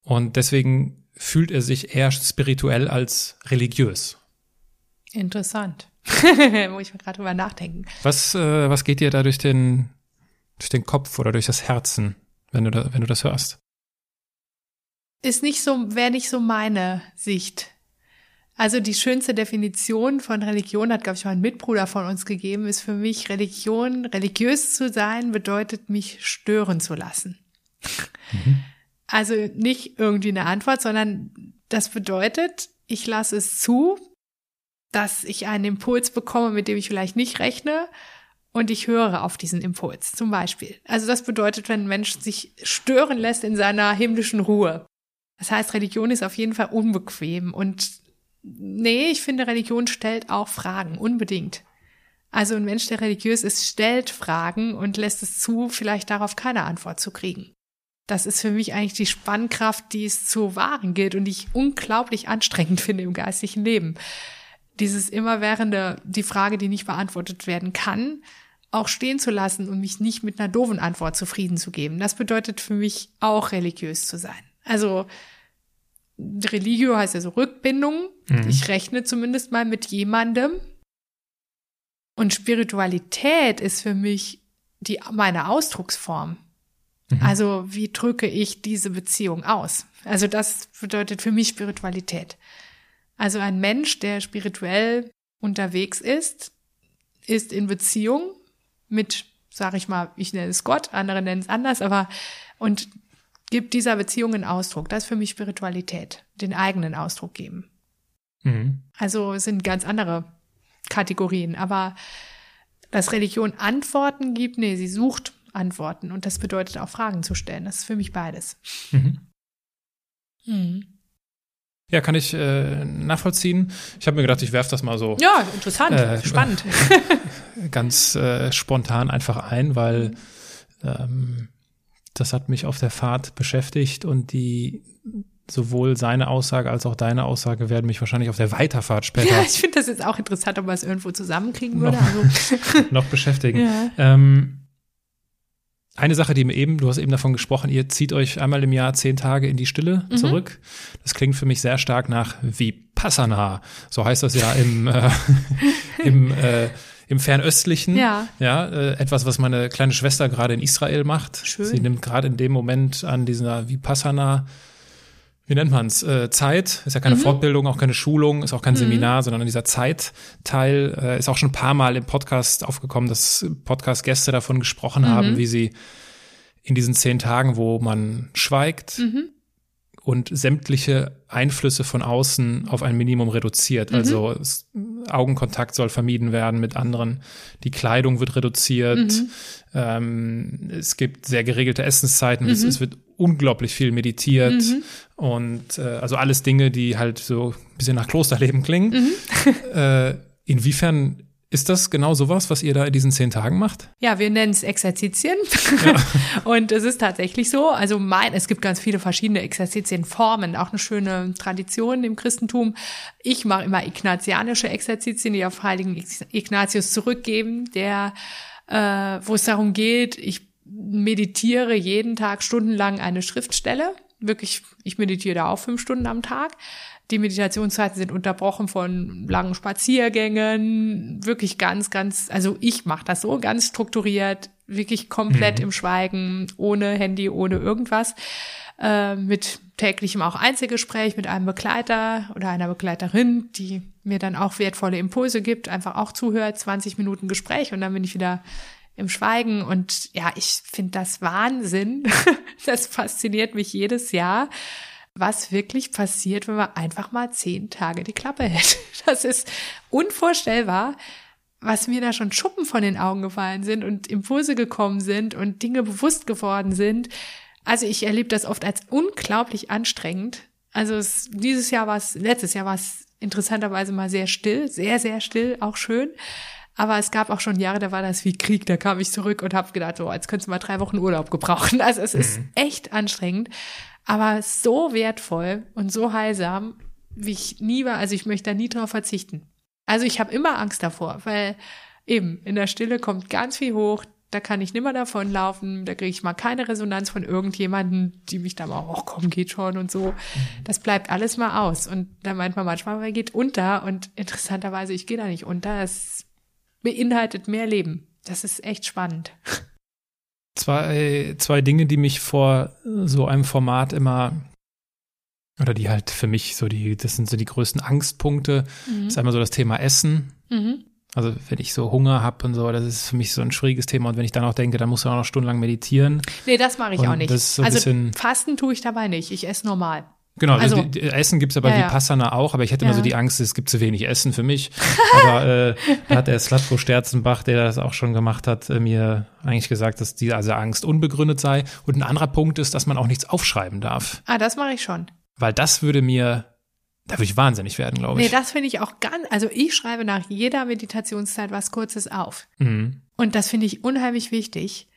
Und deswegen fühlt er sich eher spirituell als religiös. Interessant. Muss ich mal gerade drüber nachdenken. Was, äh, was geht dir da durch den, durch den Kopf oder durch das Herzen, wenn du, da, wenn du das hörst? Ist nicht so, wäre nicht so meine Sicht. Also die schönste Definition von Religion hat, glaube ich, mein Mitbruder von uns gegeben, ist für mich Religion, religiös zu sein, bedeutet mich stören zu lassen. Mhm. Also nicht irgendwie eine Antwort, sondern das bedeutet, ich lasse es zu, dass ich einen Impuls bekomme, mit dem ich vielleicht nicht rechne und ich höre auf diesen Impuls zum Beispiel. Also das bedeutet, wenn ein Mensch sich stören lässt in seiner himmlischen Ruhe. Das heißt, Religion ist auf jeden Fall unbequem und nee, ich finde, Religion stellt auch Fragen, unbedingt. Also ein Mensch, der religiös ist, stellt Fragen und lässt es zu, vielleicht darauf keine Antwort zu kriegen. Das ist für mich eigentlich die Spannkraft, die es zu wahren gilt und die ich unglaublich anstrengend finde im geistigen Leben. Dieses immerwährende, die Frage, die nicht beantwortet werden kann, auch stehen zu lassen und mich nicht mit einer doofen Antwort zufrieden zu geben. Das bedeutet für mich auch religiös zu sein. Also Religio heißt ja so Rückbindung. Mhm. Ich rechne zumindest mal mit jemandem. Und Spiritualität ist für mich die, meine Ausdrucksform. Mhm. Also wie drücke ich diese Beziehung aus? Also das bedeutet für mich Spiritualität. Also ein Mensch, der spirituell unterwegs ist, ist in Beziehung mit, sag ich mal, ich nenne es Gott, andere nennen es anders, aber und gibt dieser Beziehung einen Ausdruck. Das ist für mich Spiritualität, den eigenen Ausdruck geben. Mhm. Also es sind ganz andere Kategorien, aber dass Religion Antworten gibt, nee, sie sucht Antworten und das bedeutet auch Fragen zu stellen. Das ist für mich beides. Mhm. Mhm. Ja, kann ich äh, nachvollziehen. Ich habe mir gedacht, ich werfe das mal so Ja, interessant, Äh, spannend. ganz äh, spontan einfach ein, weil ähm, das hat mich auf der Fahrt beschäftigt und die sowohl seine Aussage als auch deine Aussage werden mich wahrscheinlich auf der Weiterfahrt später Ja, ich finde das jetzt auch interessant, ob man es irgendwo zusammenkriegen würde. Noch. Also, noch beschäftigen. ja. Ähm, eine Sache, die mir eben, du hast eben davon gesprochen, ihr zieht euch einmal im Jahr zehn Tage in die Stille Mhm. zurück. Das klingt für mich sehr stark nach Vipassana. So heißt das ja im, äh, im, äh, im Fernöstlichen. Ja. Ja, äh, etwas, was meine kleine Schwester gerade in Israel macht. Schön. Sie nimmt gerade in dem Moment an dieser Vipassana wie nennt man's? Äh, Zeit, ist ja Mhm. keine Fortbildung, auch keine Schulung, ist auch kein Seminar, sondern dieser Zeitteil äh, ist auch schon ein paar Mal im Podcast aufgekommen, dass Podcast-Gäste davon gesprochen Mhm. haben, wie sie in diesen zehn Tagen, wo man schweigt Mhm. Und sämtliche Einflüsse von außen auf ein Minimum reduziert. Mhm. Also es, Augenkontakt soll vermieden werden mit anderen, die Kleidung wird reduziert, Mhm. ähm, es gibt sehr geregelte Essenszeiten, Mhm. es, es wird unglaublich viel meditiert und äh, also alles Dinge, die halt so ein bisschen nach Klosterleben klingen. Mhm. äh, inwiefern ist das genau sowas, was ihr da in diesen zehn Tagen macht? Ja, wir nennen es Exerzitien. und es ist tatsächlich so. Also mein, es gibt ganz viele verschiedene Exerzitienformen, auch eine schöne Tradition im Christentum. Ich mache immer ignatianische Exerzitien, die auf Heiligen Ignatius zurückgeben, der, äh, wo es darum geht, ich meditiere jeden Tag stundenlang eine Schriftstelle. Wirklich, ich meditiere da auch fünf Stunden am Tag. Die Meditationszeiten sind unterbrochen von langen Spaziergängen, wirklich ganz, ganz, also ich mache das so ganz strukturiert, wirklich komplett im Schweigen, ohne Handy, ohne irgendwas, äh, mit täglichem auch Einzelgespräch mit einem Begleiter oder einer Begleiterin, die mir dann auch wertvolle Impulse gibt, einfach auch zuhört, 20 Minuten Gespräch und dann bin ich wieder im Schweigen. Und ja, ich finde das Wahnsinn. Das fasziniert mich jedes Jahr was wirklich passiert, wenn man einfach mal zehn Tage die Klappe hält. Das ist unvorstellbar, was mir da schon Schuppen von den Augen gefallen sind und Impulse gekommen sind und Dinge bewusst geworden sind. Also ich erlebe das oft als unglaublich anstrengend. Also es, dieses Jahr war es, letztes Jahr war es interessanterweise mal sehr still, sehr, sehr still, auch schön. Aber es gab auch schon Jahre, da war das wie Krieg. Da kam ich zurück und habe gedacht, so, jetzt könntest du mal drei Wochen Urlaub gebrauchen. Also es ist echt anstrengend, aber so wertvoll und so heilsam, wie ich nie war. Also ich möchte da nie drauf verzichten. Also ich habe immer Angst davor, weil eben in der Stille kommt ganz viel hoch. Da kann ich nimmer davonlaufen, da kriege ich mal keine Resonanz von irgendjemanden, die mich da mal, oh komm, geht schon und so. Das bleibt alles mal aus. Und da meint man manchmal, man geht unter und interessanterweise, ich gehe da nicht unter. Es beinhaltet mehr Leben. Das ist echt spannend. Zwei, zwei Dinge, die mich vor so einem Format immer oder die halt für mich so die, das sind so die größten Angstpunkte. Mhm. ist einmal so das Thema Essen. Mhm. Also wenn ich so Hunger habe und so, das ist für mich so ein schwieriges Thema. Und wenn ich dann auch denke, dann musst du auch noch stundenlang meditieren. Nee, das mache ich Und auch nicht. so also Fasten tue ich dabei nicht. Ich esse normal. Genau, also, Also- die, die Essen gibt's ja bei Ja, ja. Vipassana auch, aber ich hätte immer Ja. so die Angst, es gibt zu wenig Essen für mich. aber äh, da hat der Slatko Sterzenbach, der das auch schon gemacht hat, äh, mir eigentlich gesagt, dass diese also Angst unbegründet sei. Und ein anderer Punkt ist, dass man auch nichts aufschreiben darf. Ah, das mache ich schon. Weil das würde mir, da würde ich wahnsinnig werden, glaube Nee, ich. das finde ich auch ganz, also ich schreibe nach jeder Meditationszeit was Kurzes auf. mhm. Und das finde ich unheimlich wichtig.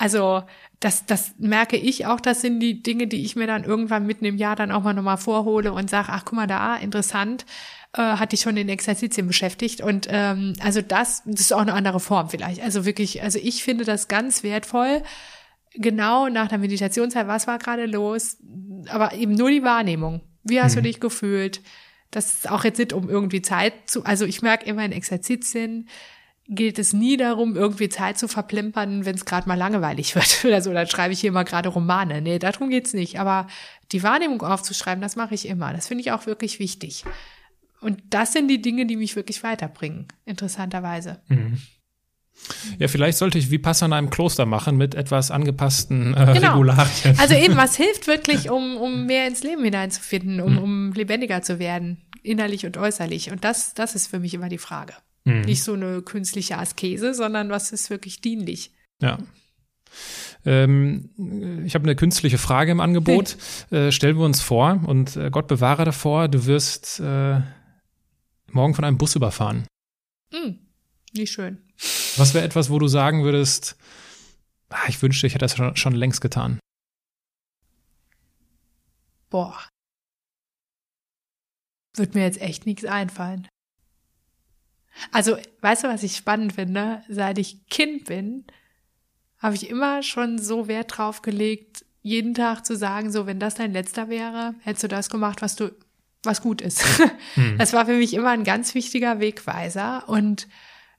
Also, das, das merke ich auch, das sind die Dinge, die ich mir dann irgendwann mitten im Jahr dann auch mal nochmal vorhole und sage, ach, guck mal da, interessant, äh, hatte ich schon in Exerzitien beschäftigt. Und ähm, also das, das ist auch eine andere Form vielleicht. Also wirklich, also ich finde das ganz wertvoll, genau nach der Meditationszeit, was war gerade los, aber eben nur die Wahrnehmung. Wie hast du dich gefühlt? Das ist auch jetzt nicht um irgendwie Zeit zu, also ich merke immer in Exerzitien, geht es nie darum, irgendwie Zeit zu verplempern, wenn es gerade mal langweilig wird oder so. Dann schreibe ich hier mal gerade Romane. Nee, darum geht's nicht. Aber die Wahrnehmung aufzuschreiben, das mache ich immer. Das finde ich auch wirklich wichtig. Und das sind die Dinge, die mich wirklich weiterbringen, interessanterweise. Mhm. Ja, vielleicht sollte ich wie Passana im Kloster machen mit etwas angepassten äh, Genau. Regularien. Also eben, was hilft wirklich, um, um mehr ins Leben hineinzufinden, um, um lebendiger zu werden, innerlich und äußerlich. Und das, das ist für mich immer die Frage. Nicht so eine künstliche Askese, sondern was ist wirklich dienlich. Ja. Ähm, ich habe eine künstliche Frage im Angebot. Äh, stellen wir uns vor und äh, Gott bewahre davor, du wirst äh, morgen von einem Bus überfahren. Hm, nicht schön. Was wäre etwas, wo du sagen würdest, ah, ich wünschte, ich hätte das schon, schon längst getan? Boah. Wird mir jetzt echt nichts einfallen. Also, weißt du, was ich spannend finde? Seit ich Kind bin, habe ich immer schon so Wert drauf gelegt, jeden Tag zu sagen, so, wenn das dein letzter wäre, hättest du das gemacht, was du, was gut ist. Das war für mich immer ein ganz wichtiger Wegweiser und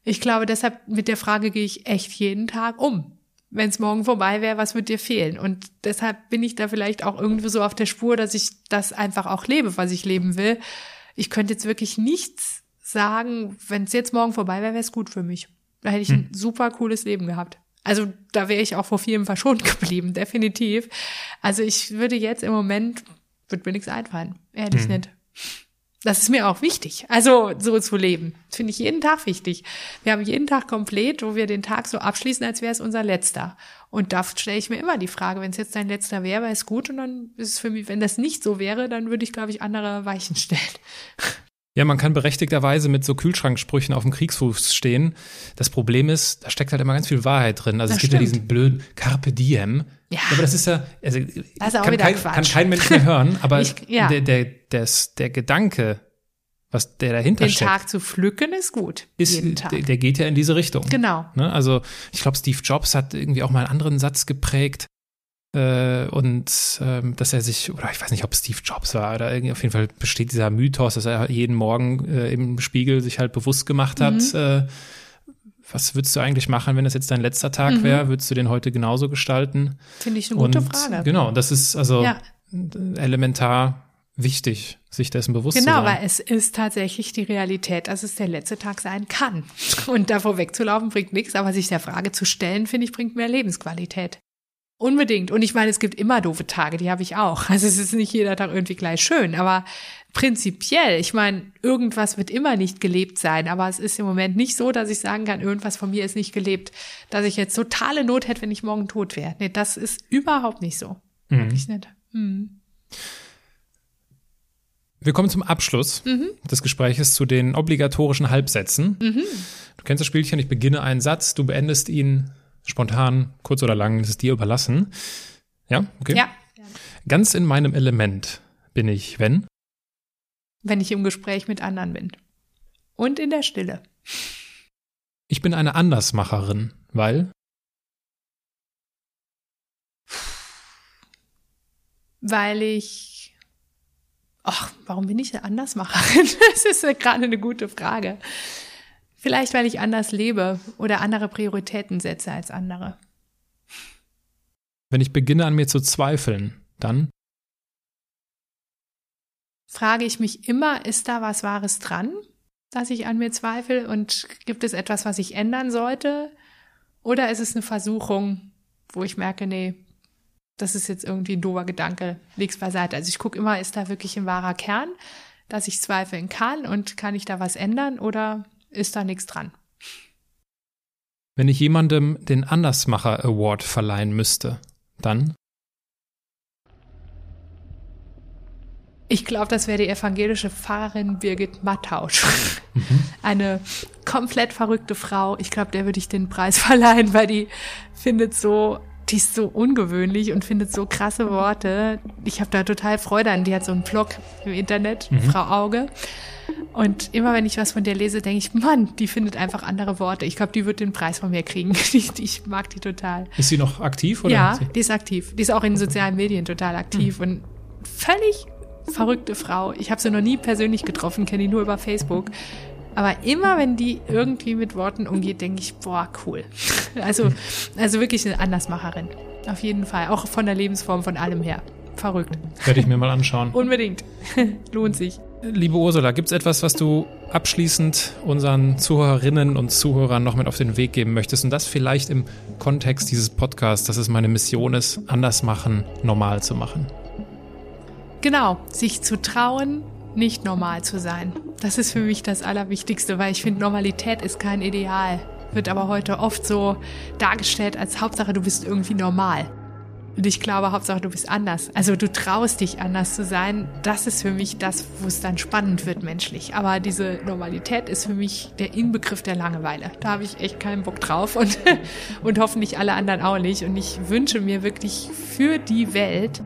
ich glaube, deshalb mit der Frage gehe ich echt jeden Tag um. Wenn es morgen vorbei wäre, was wird dir fehlen? Und deshalb bin ich da vielleicht auch irgendwo so auf der Spur, dass ich das einfach auch lebe, was ich leben will. Ich könnte jetzt wirklich nichts sagen, wenn es jetzt morgen vorbei wäre, wäre es gut für mich. Da hätte ich ein super cooles Leben gehabt. Also da wäre ich auch vor vielem verschont geblieben, definitiv. Also ich würde jetzt im Moment, würde mir nichts einfallen, ehrlich nicht. Das ist mir auch wichtig, also so zu leben. Das finde ich jeden Tag wichtig. Wir haben jeden Tag komplett, wo wir den Tag so abschließen, als wäre es unser letzter. Und da stelle ich mir immer die Frage, wenn es jetzt dein letzter wäre, wäre es gut. Und dann ist es für mich, wenn das nicht so wäre, dann würde ich, glaube ich, andere Weichen stellen. Ja, man kann berechtigterweise mit so Kühlschranksprüchen auf dem Kriegsfuß stehen. Das Problem ist, da steckt halt immer ganz viel Wahrheit drin. Also Das es gibt ja stimmt. diesen blöden Carpe Diem. Ja. aber das ist ja, also Das ist kann, kein, kann kein Mensch mehr hören, aber Ich- ja. der, der, des, der Gedanke, was der dahinter Den steckt, Tag zu pflücken ist gut. ist, der, der geht ja in diese Richtung. Genau. Ne? Also ich glaube, Steve Jobs hat irgendwie auch mal einen anderen Satz geprägt. Äh, und ähm, dass er sich, oder ich weiß nicht, ob Steve Jobs war, oder irgendwie auf jeden Fall besteht dieser Mythos, dass er jeden Morgen äh, im Spiegel sich halt bewusst gemacht hat, Mhm. äh, was würdest du eigentlich machen, wenn das jetzt dein letzter Tag Mhm. wäre? Würdest du den heute genauso gestalten? Finde ich eine gute und Frage. genau, das ist also Ja. elementar wichtig, sich dessen bewusst zu Genau, sein. weil es ist tatsächlich die Realität, dass es der letzte Tag sein kann. Und davor wegzulaufen bringt nichts, aber sich der Frage zu stellen, finde ich, bringt mehr Lebensqualität. Unbedingt. Und ich meine, es gibt immer doofe Tage, die habe ich auch. Also es ist nicht jeder Tag irgendwie gleich schön, aber prinzipiell, ich meine, irgendwas wird immer nicht gelebt sein, aber es ist im Moment nicht so, dass ich sagen kann, irgendwas von mir ist nicht gelebt, dass ich jetzt totale Not hätte, wenn ich morgen tot wäre. Nee, das ist überhaupt nicht so. Wirklich nicht. Hm. Wir kommen zum Abschluss Mhm. des Gespräches zu den obligatorischen Halbsätzen. Du kennst das Spielchen, ich beginne einen Satz, du beendest ihn spontan, kurz oder lang, das ist dir überlassen. Ja, okay. Ja. Ganz in meinem Element bin ich, wenn? wenn ich im Gespräch mit anderen bin. Und in der Stille. Ich bin eine Andersmacherin, weil? Weil ich. Ach, warum bin ich eine Andersmacherin? Das ist ja gerade eine gute Frage. Vielleicht, weil ich anders lebe oder andere Prioritäten setze als andere. Wenn ich beginne an mir zu zweifeln, dann? Frage ich mich immer, ist da was Wahres dran, dass ich an mir zweifle und gibt es etwas, was ich ändern sollte? Oder ist es eine Versuchung, wo ich merke, nee, das ist jetzt irgendwie ein doofer Gedanke, leg's beiseite. Also ich gucke immer, ist da wirklich ein wahrer Kern, dass ich zweifeln kann und kann ich da was ändern oder ist da nichts dran? Wenn ich jemandem den Andersmacher Award verleihen müsste, dann? Ich glaube, das wäre die evangelische Pfarrerin Birgit Mattausch. Eine komplett verrückte Frau. Ich glaube, der würde ich den Preis verleihen, weil die findet so, die ist so ungewöhnlich und findet so krasse Worte. Ich habe da total Freude an. Die hat so einen Blog im Internet, Frau Auge. Und immer wenn ich was von der lese, denke ich, Mann, die findet einfach andere Worte. Ich glaube, die wird den Preis von mir kriegen. Ich, ich mag die total. Ist sie noch aktiv? Oder Ja, die ist aktiv. Die ist auch in den sozialen Medien total aktiv und völlig verrückte Frau. Ich habe sie noch nie persönlich getroffen, kenne die nur über Facebook. Aber immer, wenn die irgendwie mit Worten umgeht, denke ich, boah, cool. Also, also wirklich eine Andersmacherin. Auf jeden Fall. Auch von der Lebensform, von allem her. verrückt. Werde ich mir mal anschauen. Unbedingt. Lohnt sich. Liebe Ursula, gibt es etwas, was du abschließend unseren Zuhörerinnen und Zuhörern noch mit auf den Weg geben möchtest und das vielleicht im Kontext dieses Podcasts, dass es meine Mission ist, anders machen, normal zu machen? Genau, sich zu trauen, nicht normal zu sein. Das ist für mich das Allerwichtigste, weil ich finde, Normalität ist kein Ideal. Wird aber heute oft so dargestellt als Hauptsache, du bist irgendwie normal. Und ich glaube, Hauptsache, du bist anders. Also du traust dich anders zu sein. Das ist für mich das, wo es dann spannend wird menschlich. Aber diese Normalität ist für mich der Inbegriff der Langeweile. Da habe ich echt keinen Bock drauf und, und hoffentlich alle anderen auch nicht. Und ich wünsche mir wirklich für die Welt,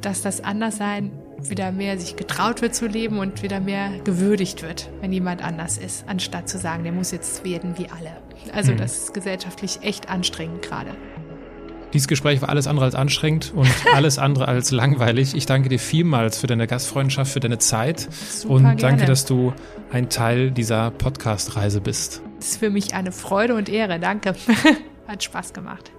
dass das Anderssein wieder mehr sich getraut wird zu leben und wieder mehr gewürdigt wird, wenn jemand anders ist, anstatt zu sagen, der muss jetzt werden wie alle. Also mhm. das ist gesellschaftlich echt anstrengend gerade. Dieses Gespräch war alles andere als anstrengend und alles andere als langweilig. Ich danke dir vielmals für deine Gastfreundschaft, für deine Zeit Super und gerne. danke, dass du ein Teil dieser Podcast-Reise bist. Das ist für mich eine Freude und Ehre. Danke. Hat Spaß gemacht.